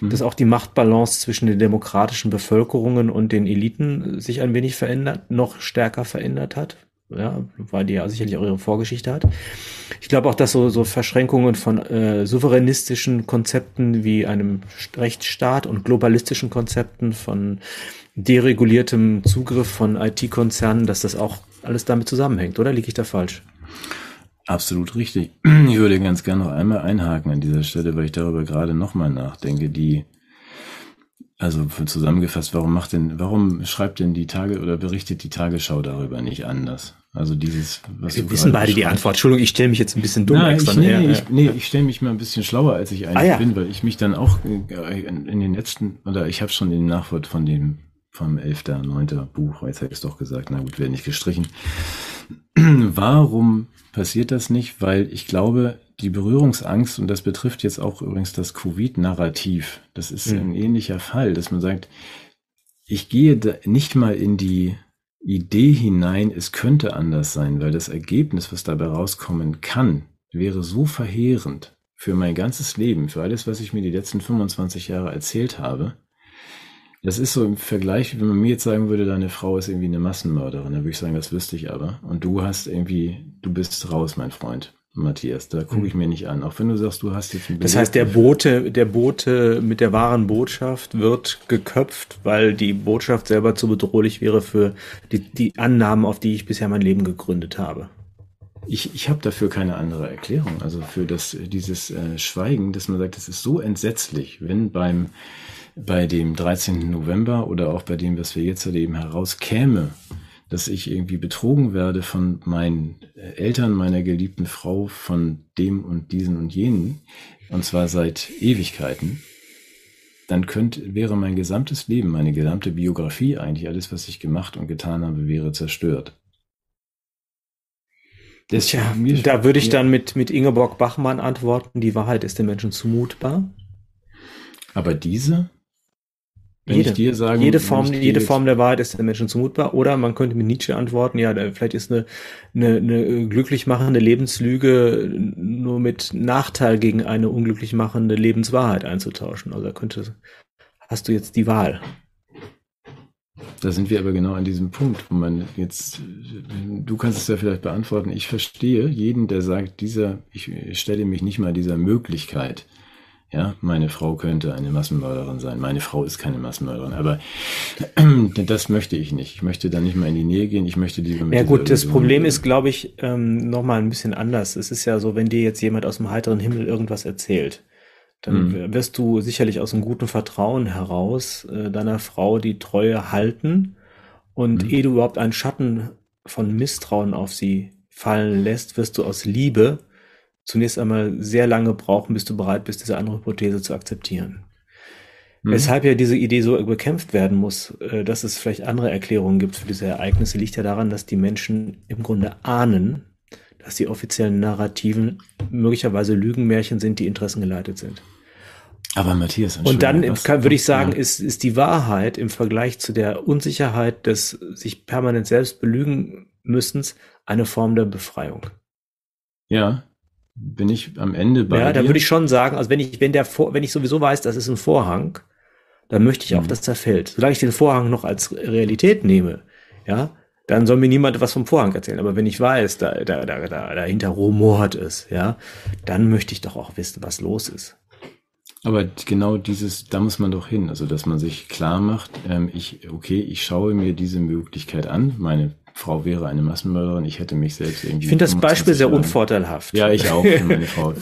Mhm. Dass auch die Machtbalance zwischen den demokratischen Bevölkerungen und den Eliten sich ein wenig verändert, noch stärker verändert hat. Ja, weil die ja sicherlich auch ihre Vorgeschichte hat. Ich glaube auch, dass so, so Verschränkungen von äh, souveränistischen Konzepten wie einem Rechtsstaat und globalistischen Konzepten von dereguliertem Zugriff von IT-Konzernen, dass das auch alles damit zusammenhängt, oder liege ich da falsch? Absolut richtig. Ich würde ganz gerne noch einmal einhaken an dieser Stelle, weil ich darüber gerade nochmal nachdenke, die also zusammengefasst, warum macht denn, warum schreibt denn die Tage oder berichtet die Tagesschau darüber nicht anders? Also dieses, was Wir wissen beide die Antwort. Entschuldigung, ich stelle mich jetzt ein bisschen dumm Nein, extra. Ich, nee, ich, nee, ich stelle mich mal ein bisschen schlauer, als ich eigentlich ah, ja. bin, weil ich mich dann auch äh, in den letzten, oder ich habe schon den Nachwort von dem vom 11., 9. Buch, jetzt habe ich es doch gesagt, na gut, werde nicht gestrichen. Warum passiert das nicht? Weil ich glaube, die Berührungsangst, und das betrifft jetzt auch übrigens das Covid-Narrativ, das ist mhm. ein ähnlicher Fall, dass man sagt, ich gehe nicht mal in die Idee hinein, es könnte anders sein, weil das Ergebnis, was dabei rauskommen kann, wäre so verheerend für mein ganzes Leben, für alles, was ich mir die letzten 25 Jahre erzählt habe, das ist so im Vergleich, wenn man mir jetzt sagen würde, deine Frau ist irgendwie eine Massenmörderin, dann würde ich sagen, das wüsste ich aber. Und du hast irgendwie, du bist raus, mein Freund. Matthias, da gucke ich mhm. mir nicht an. Auch wenn du sagst, du hast jetzt ein Das heißt, der Bote, der Bote mit der wahren Botschaft wird geköpft, weil die Botschaft selber zu bedrohlich wäre für die, die Annahmen, auf die ich bisher mein Leben gegründet habe. Ich, ich habe dafür keine andere Erklärung. Also für das, dieses äh, Schweigen, dass man sagt, das ist so entsetzlich, wenn beim bei dem 13. November oder auch bei dem, was wir jetzt erleben, herauskäme, dass ich irgendwie betrogen werde von meinen Eltern, meiner geliebten Frau, von dem und diesen und jenen, und zwar seit Ewigkeiten, dann könnte, wäre mein gesamtes Leben, meine gesamte Biografie, eigentlich alles, was ich gemacht und getan habe, wäre zerstört. Das, Tja, da würde ich dann mit, mit Ingeborg Bachmann antworten, die Wahrheit ist den Menschen zumutbar. Aber diese wenn jede, ich dir sagen, jede Form, jede Form der Wahrheit ist den Menschen zumutbar. Oder man könnte mit Nietzsche antworten, ja, vielleicht ist eine, eine, eine glücklich machende Lebenslüge nur mit Nachteil gegen eine unglücklich machende Lebenswahrheit einzutauschen. Also da könnte, hast du jetzt die Wahl. Da sind wir aber genau an diesem Punkt, wo man jetzt, du kannst es ja vielleicht beantworten. Ich verstehe jeden, der sagt, dieser, ich stelle mich nicht mal dieser Möglichkeit ja, meine Frau könnte eine Massenmörderin sein. Meine Frau ist keine Massenmörderin, aber das möchte ich nicht. Ich möchte da nicht mal in die Nähe gehen. Ich möchte lieber mit Ja gut, das Problem ist, glaube ich, ähm, nochmal ein bisschen anders. Es ist ja so, wenn dir jetzt jemand aus dem heiteren Himmel irgendwas erzählt, dann mhm. wirst du sicherlich aus einem guten Vertrauen heraus äh, deiner Frau die Treue halten. Und mhm. ehe du überhaupt einen Schatten von Misstrauen auf sie fallen lässt, wirst du aus Liebe zunächst einmal sehr lange brauchen, bis du bereit bist, diese andere Hypothese zu akzeptieren. Mhm. Weshalb ja diese Idee so bekämpft werden muss, äh, dass es vielleicht andere Erklärungen gibt für diese Ereignisse, liegt ja daran, dass die Menschen im Grunde ahnen, dass die offiziellen Narrativen möglicherweise Lügenmärchen sind, die interessengeleitet sind. Aber Matthias, und dann kann, würde ich sagen, ja. ist, ist die Wahrheit im Vergleich zu der Unsicherheit des sich permanent selbst belügen müssens eine Form der Befreiung. Ja, bin ich am Ende bei Ja, da würde ich schon sagen, also wenn ich, wenn der, wenn ich sowieso weiß, das ist ein Vorhang, dann möchte ich auch, mhm. dass er fällt. Solange ich den Vorhang noch als Realität nehme, ja, dann soll mir niemand was vom Vorhang erzählen. Aber wenn ich weiß, da, da, da, da dahinter rumort es, ja, dann möchte ich doch auch wissen, was los ist. Aber genau dieses, da muss man doch hin, also dass man sich klar macht, ähm, ich, okay, ich schaue mir diese Möglichkeit an, meine Frau wäre eine Massenmörderin, ich hätte mich selbst irgendwie. Ich finde das Beispiel sehr unvorteilhaft. Ja, ich auch, meine Frau.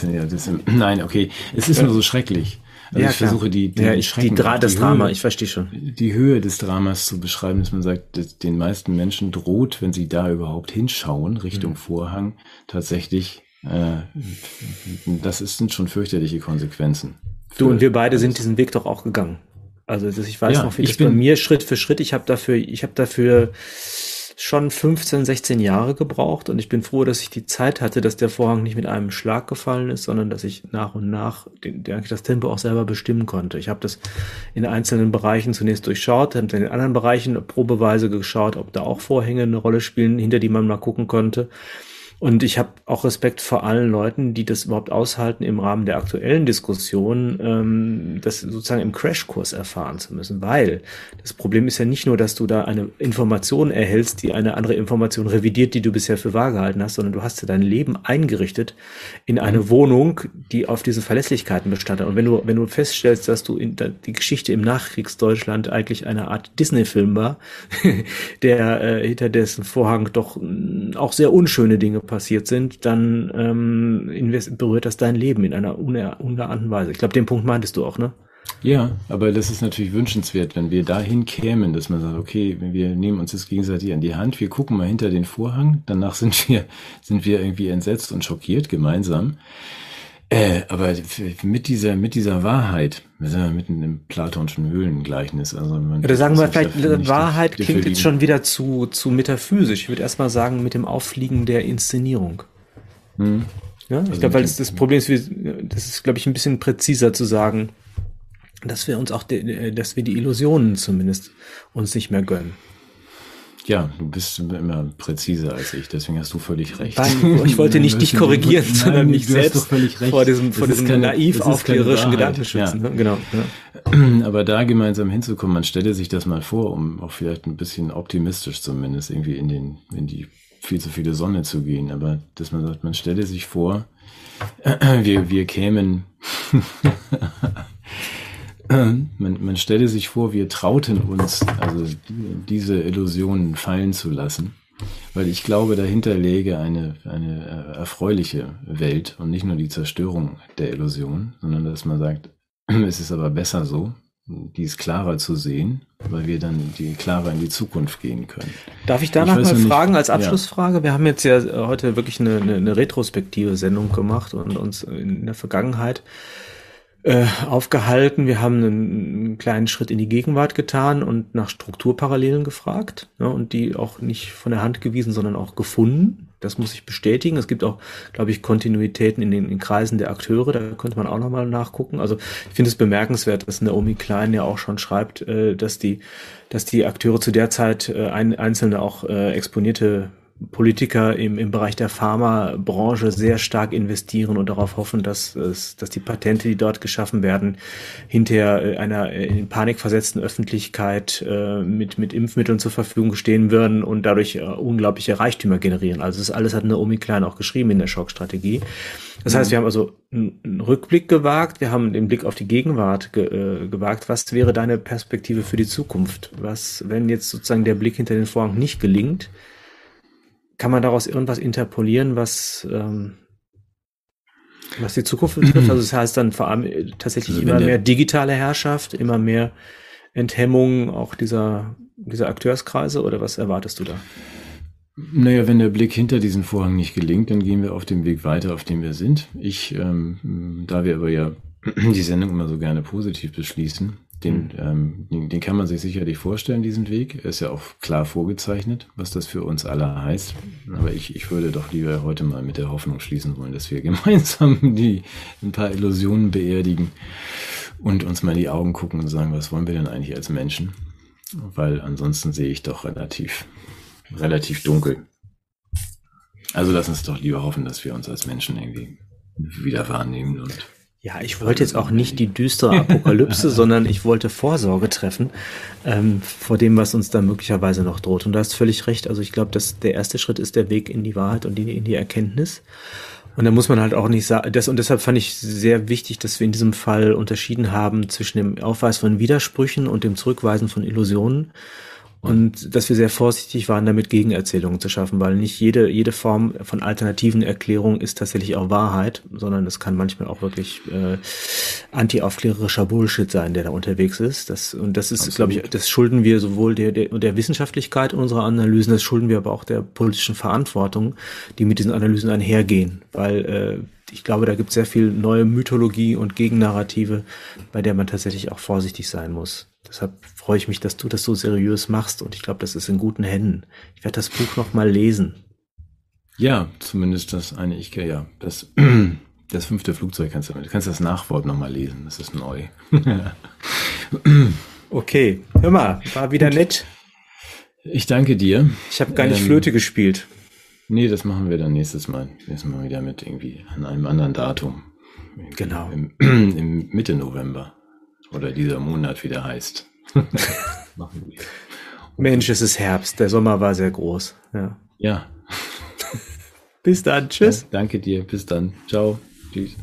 Nein, okay, es ist nur so schrecklich. Also ja, ich versuche die, die, ja, ich, die, Dra das die Drama, Höhe, ich verstehe schon. Die Höhe des Dramas zu beschreiben, dass man sagt, dass den meisten Menschen droht, wenn sie da überhaupt hinschauen, Richtung mhm. Vorhang, tatsächlich, äh, das ist, sind schon fürchterliche Konsequenzen. Du und wir beide sind diesen Weg doch auch gegangen. Also ich weiß ja, noch, wie das bei mir Schritt für Schritt, ich habe dafür, ich habe dafür schon 15, 16 Jahre gebraucht und ich bin froh, dass ich die Zeit hatte, dass der Vorhang nicht mit einem Schlag gefallen ist, sondern dass ich nach und nach den, das Tempo auch selber bestimmen konnte. Ich habe das in einzelnen Bereichen zunächst durchschaut, dann in den anderen Bereichen probeweise geschaut, ob da auch Vorhänge eine Rolle spielen, hinter die man mal gucken konnte. Und ich habe auch Respekt vor allen Leuten, die das überhaupt aushalten, im Rahmen der aktuellen Diskussion, ähm, das sozusagen im Crashkurs erfahren zu müssen. Weil das Problem ist ja nicht nur, dass du da eine Information erhältst, die eine andere Information revidiert, die du bisher für wahr gehalten hast, sondern du hast ja dein Leben eingerichtet in eine mhm. Wohnung, die auf diesen Verlässlichkeiten bestand. Und wenn du, wenn du feststellst, dass du in die Geschichte im Nachkriegsdeutschland eigentlich eine Art Disney-Film war, der äh, hinter dessen Vorhang doch mh, auch sehr unschöne Dinge passiert sind, dann ähm, berührt das dein Leben in einer ungeahnten Weise. Ich glaube, den Punkt meintest du auch, ne? Ja, aber das ist natürlich wünschenswert, wenn wir dahin kämen, dass man sagt, okay, wir nehmen uns das gegenseitig an die Hand, wir gucken mal hinter den Vorhang, danach sind wir, sind wir irgendwie entsetzt und schockiert gemeinsam. Äh, aber mit dieser, mit dieser Wahrheit, wir sind ja mitten im platonischen Höhlengleichnis. Also man Oder sagen wir vielleicht, Wahrheit klingt jetzt schon wieder zu, zu metaphysisch. Ich würde erstmal sagen, mit dem Auffliegen der Inszenierung. Hm. Ja, ich also glaube, weil das, das Problem ist, das ist, glaube ich, ein bisschen präziser zu sagen, dass wir uns auch, dass wir die Illusionen zumindest uns nicht mehr gönnen. Ja, du bist immer präziser als ich, deswegen hast du völlig recht. Nein, ich wollte nicht dich korrigieren, nein, sondern mich selbst vor diesem, vor diesem keine, naiv aufklärerischen Gedanken schützen. Ja. Ne? Genau. Ja. Aber da gemeinsam hinzukommen, man stelle sich das mal vor, um auch vielleicht ein bisschen optimistisch zumindest irgendwie in den, in die viel zu viele Sonne zu gehen. Aber dass man sagt, man stelle sich vor, wir, wir kämen man, man stelle sich vor, wir trauten uns, also diese Illusionen fallen zu lassen, weil ich glaube, dahinter läge eine, eine erfreuliche Welt und nicht nur die Zerstörung der Illusion, sondern dass man sagt, es ist aber besser so, dies klarer zu sehen, weil wir dann die klarer in die Zukunft gehen können. Darf ich danach ich mal fragen als Abschlussfrage? Ja. Wir haben jetzt ja heute wirklich eine, eine, eine retrospektive Sendung gemacht und uns in der Vergangenheit äh, aufgehalten. Wir haben einen, kleinen Schritt in die Gegenwart getan und nach Strukturparallelen gefragt ja, und die auch nicht von der Hand gewiesen, sondern auch gefunden. Das muss ich bestätigen. Es gibt auch, glaube ich, Kontinuitäten in den in Kreisen der Akteure. Da könnte man auch nochmal nachgucken. Also ich finde es bemerkenswert, dass Naomi Klein ja auch schon schreibt, äh, dass die, dass die Akteure zu der Zeit äh, ein, einzelne auch äh, exponierte Politiker im, im Bereich der Pharmabranche sehr stark investieren und darauf hoffen, dass, es, dass die Patente, die dort geschaffen werden, hinterher äh, einer äh, in Panik versetzten Öffentlichkeit äh, mit, mit Impfmitteln zur Verfügung stehen würden und dadurch äh, unglaubliche Reichtümer generieren. Also das alles hat Naomi Klein auch geschrieben in der Schockstrategie. Das heißt, mhm. wir haben also einen Rückblick gewagt, wir haben den Blick auf die Gegenwart ge, äh, gewagt. Was wäre deine Perspektive für die Zukunft? Was, wenn jetzt sozusagen der Blick hinter den Vorhang nicht gelingt? Kann man daraus irgendwas interpolieren, was, ähm, was die Zukunft betrifft? Also das heißt dann vor allem äh, tatsächlich also immer mehr digitale Herrschaft, immer mehr Enthemmung auch dieser, dieser Akteurskreise oder was erwartest du da? Naja, wenn der Blick hinter diesen Vorhang nicht gelingt, dann gehen wir auf dem Weg weiter, auf dem wir sind. Ich, ähm, da wir aber ja die Sendung immer so gerne positiv beschließen, den, ähm, den, kann man sich sicherlich vorstellen, diesen Weg. Er ist ja auch klar vorgezeichnet, was das für uns alle heißt. Aber ich, ich würde doch lieber heute mal mit der Hoffnung schließen wollen, dass wir gemeinsam die ein paar Illusionen beerdigen und uns mal in die Augen gucken und sagen, was wollen wir denn eigentlich als Menschen? Weil ansonsten sehe ich doch relativ, relativ dunkel. Also lass uns doch lieber hoffen, dass wir uns als Menschen irgendwie wieder wahrnehmen und Ja, ich wollte jetzt auch nicht die düstere Apokalypse, sondern ich wollte Vorsorge treffen ähm, vor dem, was uns da möglicherweise noch droht. Und da hast völlig recht. Also ich glaube, dass der erste Schritt ist der Weg in die Wahrheit und in die Erkenntnis. Und da muss man halt auch nicht sagen, das, und deshalb fand ich sehr wichtig, dass wir in diesem Fall unterschieden haben zwischen dem Aufweis von Widersprüchen und dem Zurückweisen von Illusionen. Und dass wir sehr vorsichtig waren, damit Gegenerzählungen zu schaffen, weil nicht jede, jede Form von alternativen Erklärung ist tatsächlich auch Wahrheit, sondern es kann manchmal auch wirklich äh, anti-aufklärerischer Bullshit sein, der da unterwegs ist. Das, und das ist, glaube ich, das schulden wir sowohl der, der, der Wissenschaftlichkeit unserer Analysen, das schulden wir aber auch der politischen Verantwortung, die mit diesen Analysen einhergehen. Weil äh, ich glaube, da gibt es sehr viel neue Mythologie und Gegennarrative, bei der man tatsächlich auch vorsichtig sein muss. Deshalb freue ich mich, dass du das so seriös machst und ich glaube, das ist in guten Händen. Ich werde das Buch noch mal lesen. Ja, zumindest das eine ich ja, das das fünfte Flugzeug kannst du, du kannst das Nachwort noch mal lesen, das ist neu. okay, hör mal, war wieder nett. Ich danke dir. Ich habe gar nicht ähm, Flöte gespielt. Nee, das machen wir dann nächstes Mal. Nächstes Mal wieder mit irgendwie an einem anderen Datum. Genau. Im, im Mitte November. Oder dieser Monat wieder heißt. Machen wir. Mensch, es ist Herbst. Der Sommer war sehr groß. Ja. Ja. Bis dann. Tschüss. Ja, danke dir. Bis dann. Ciao. Tschüss.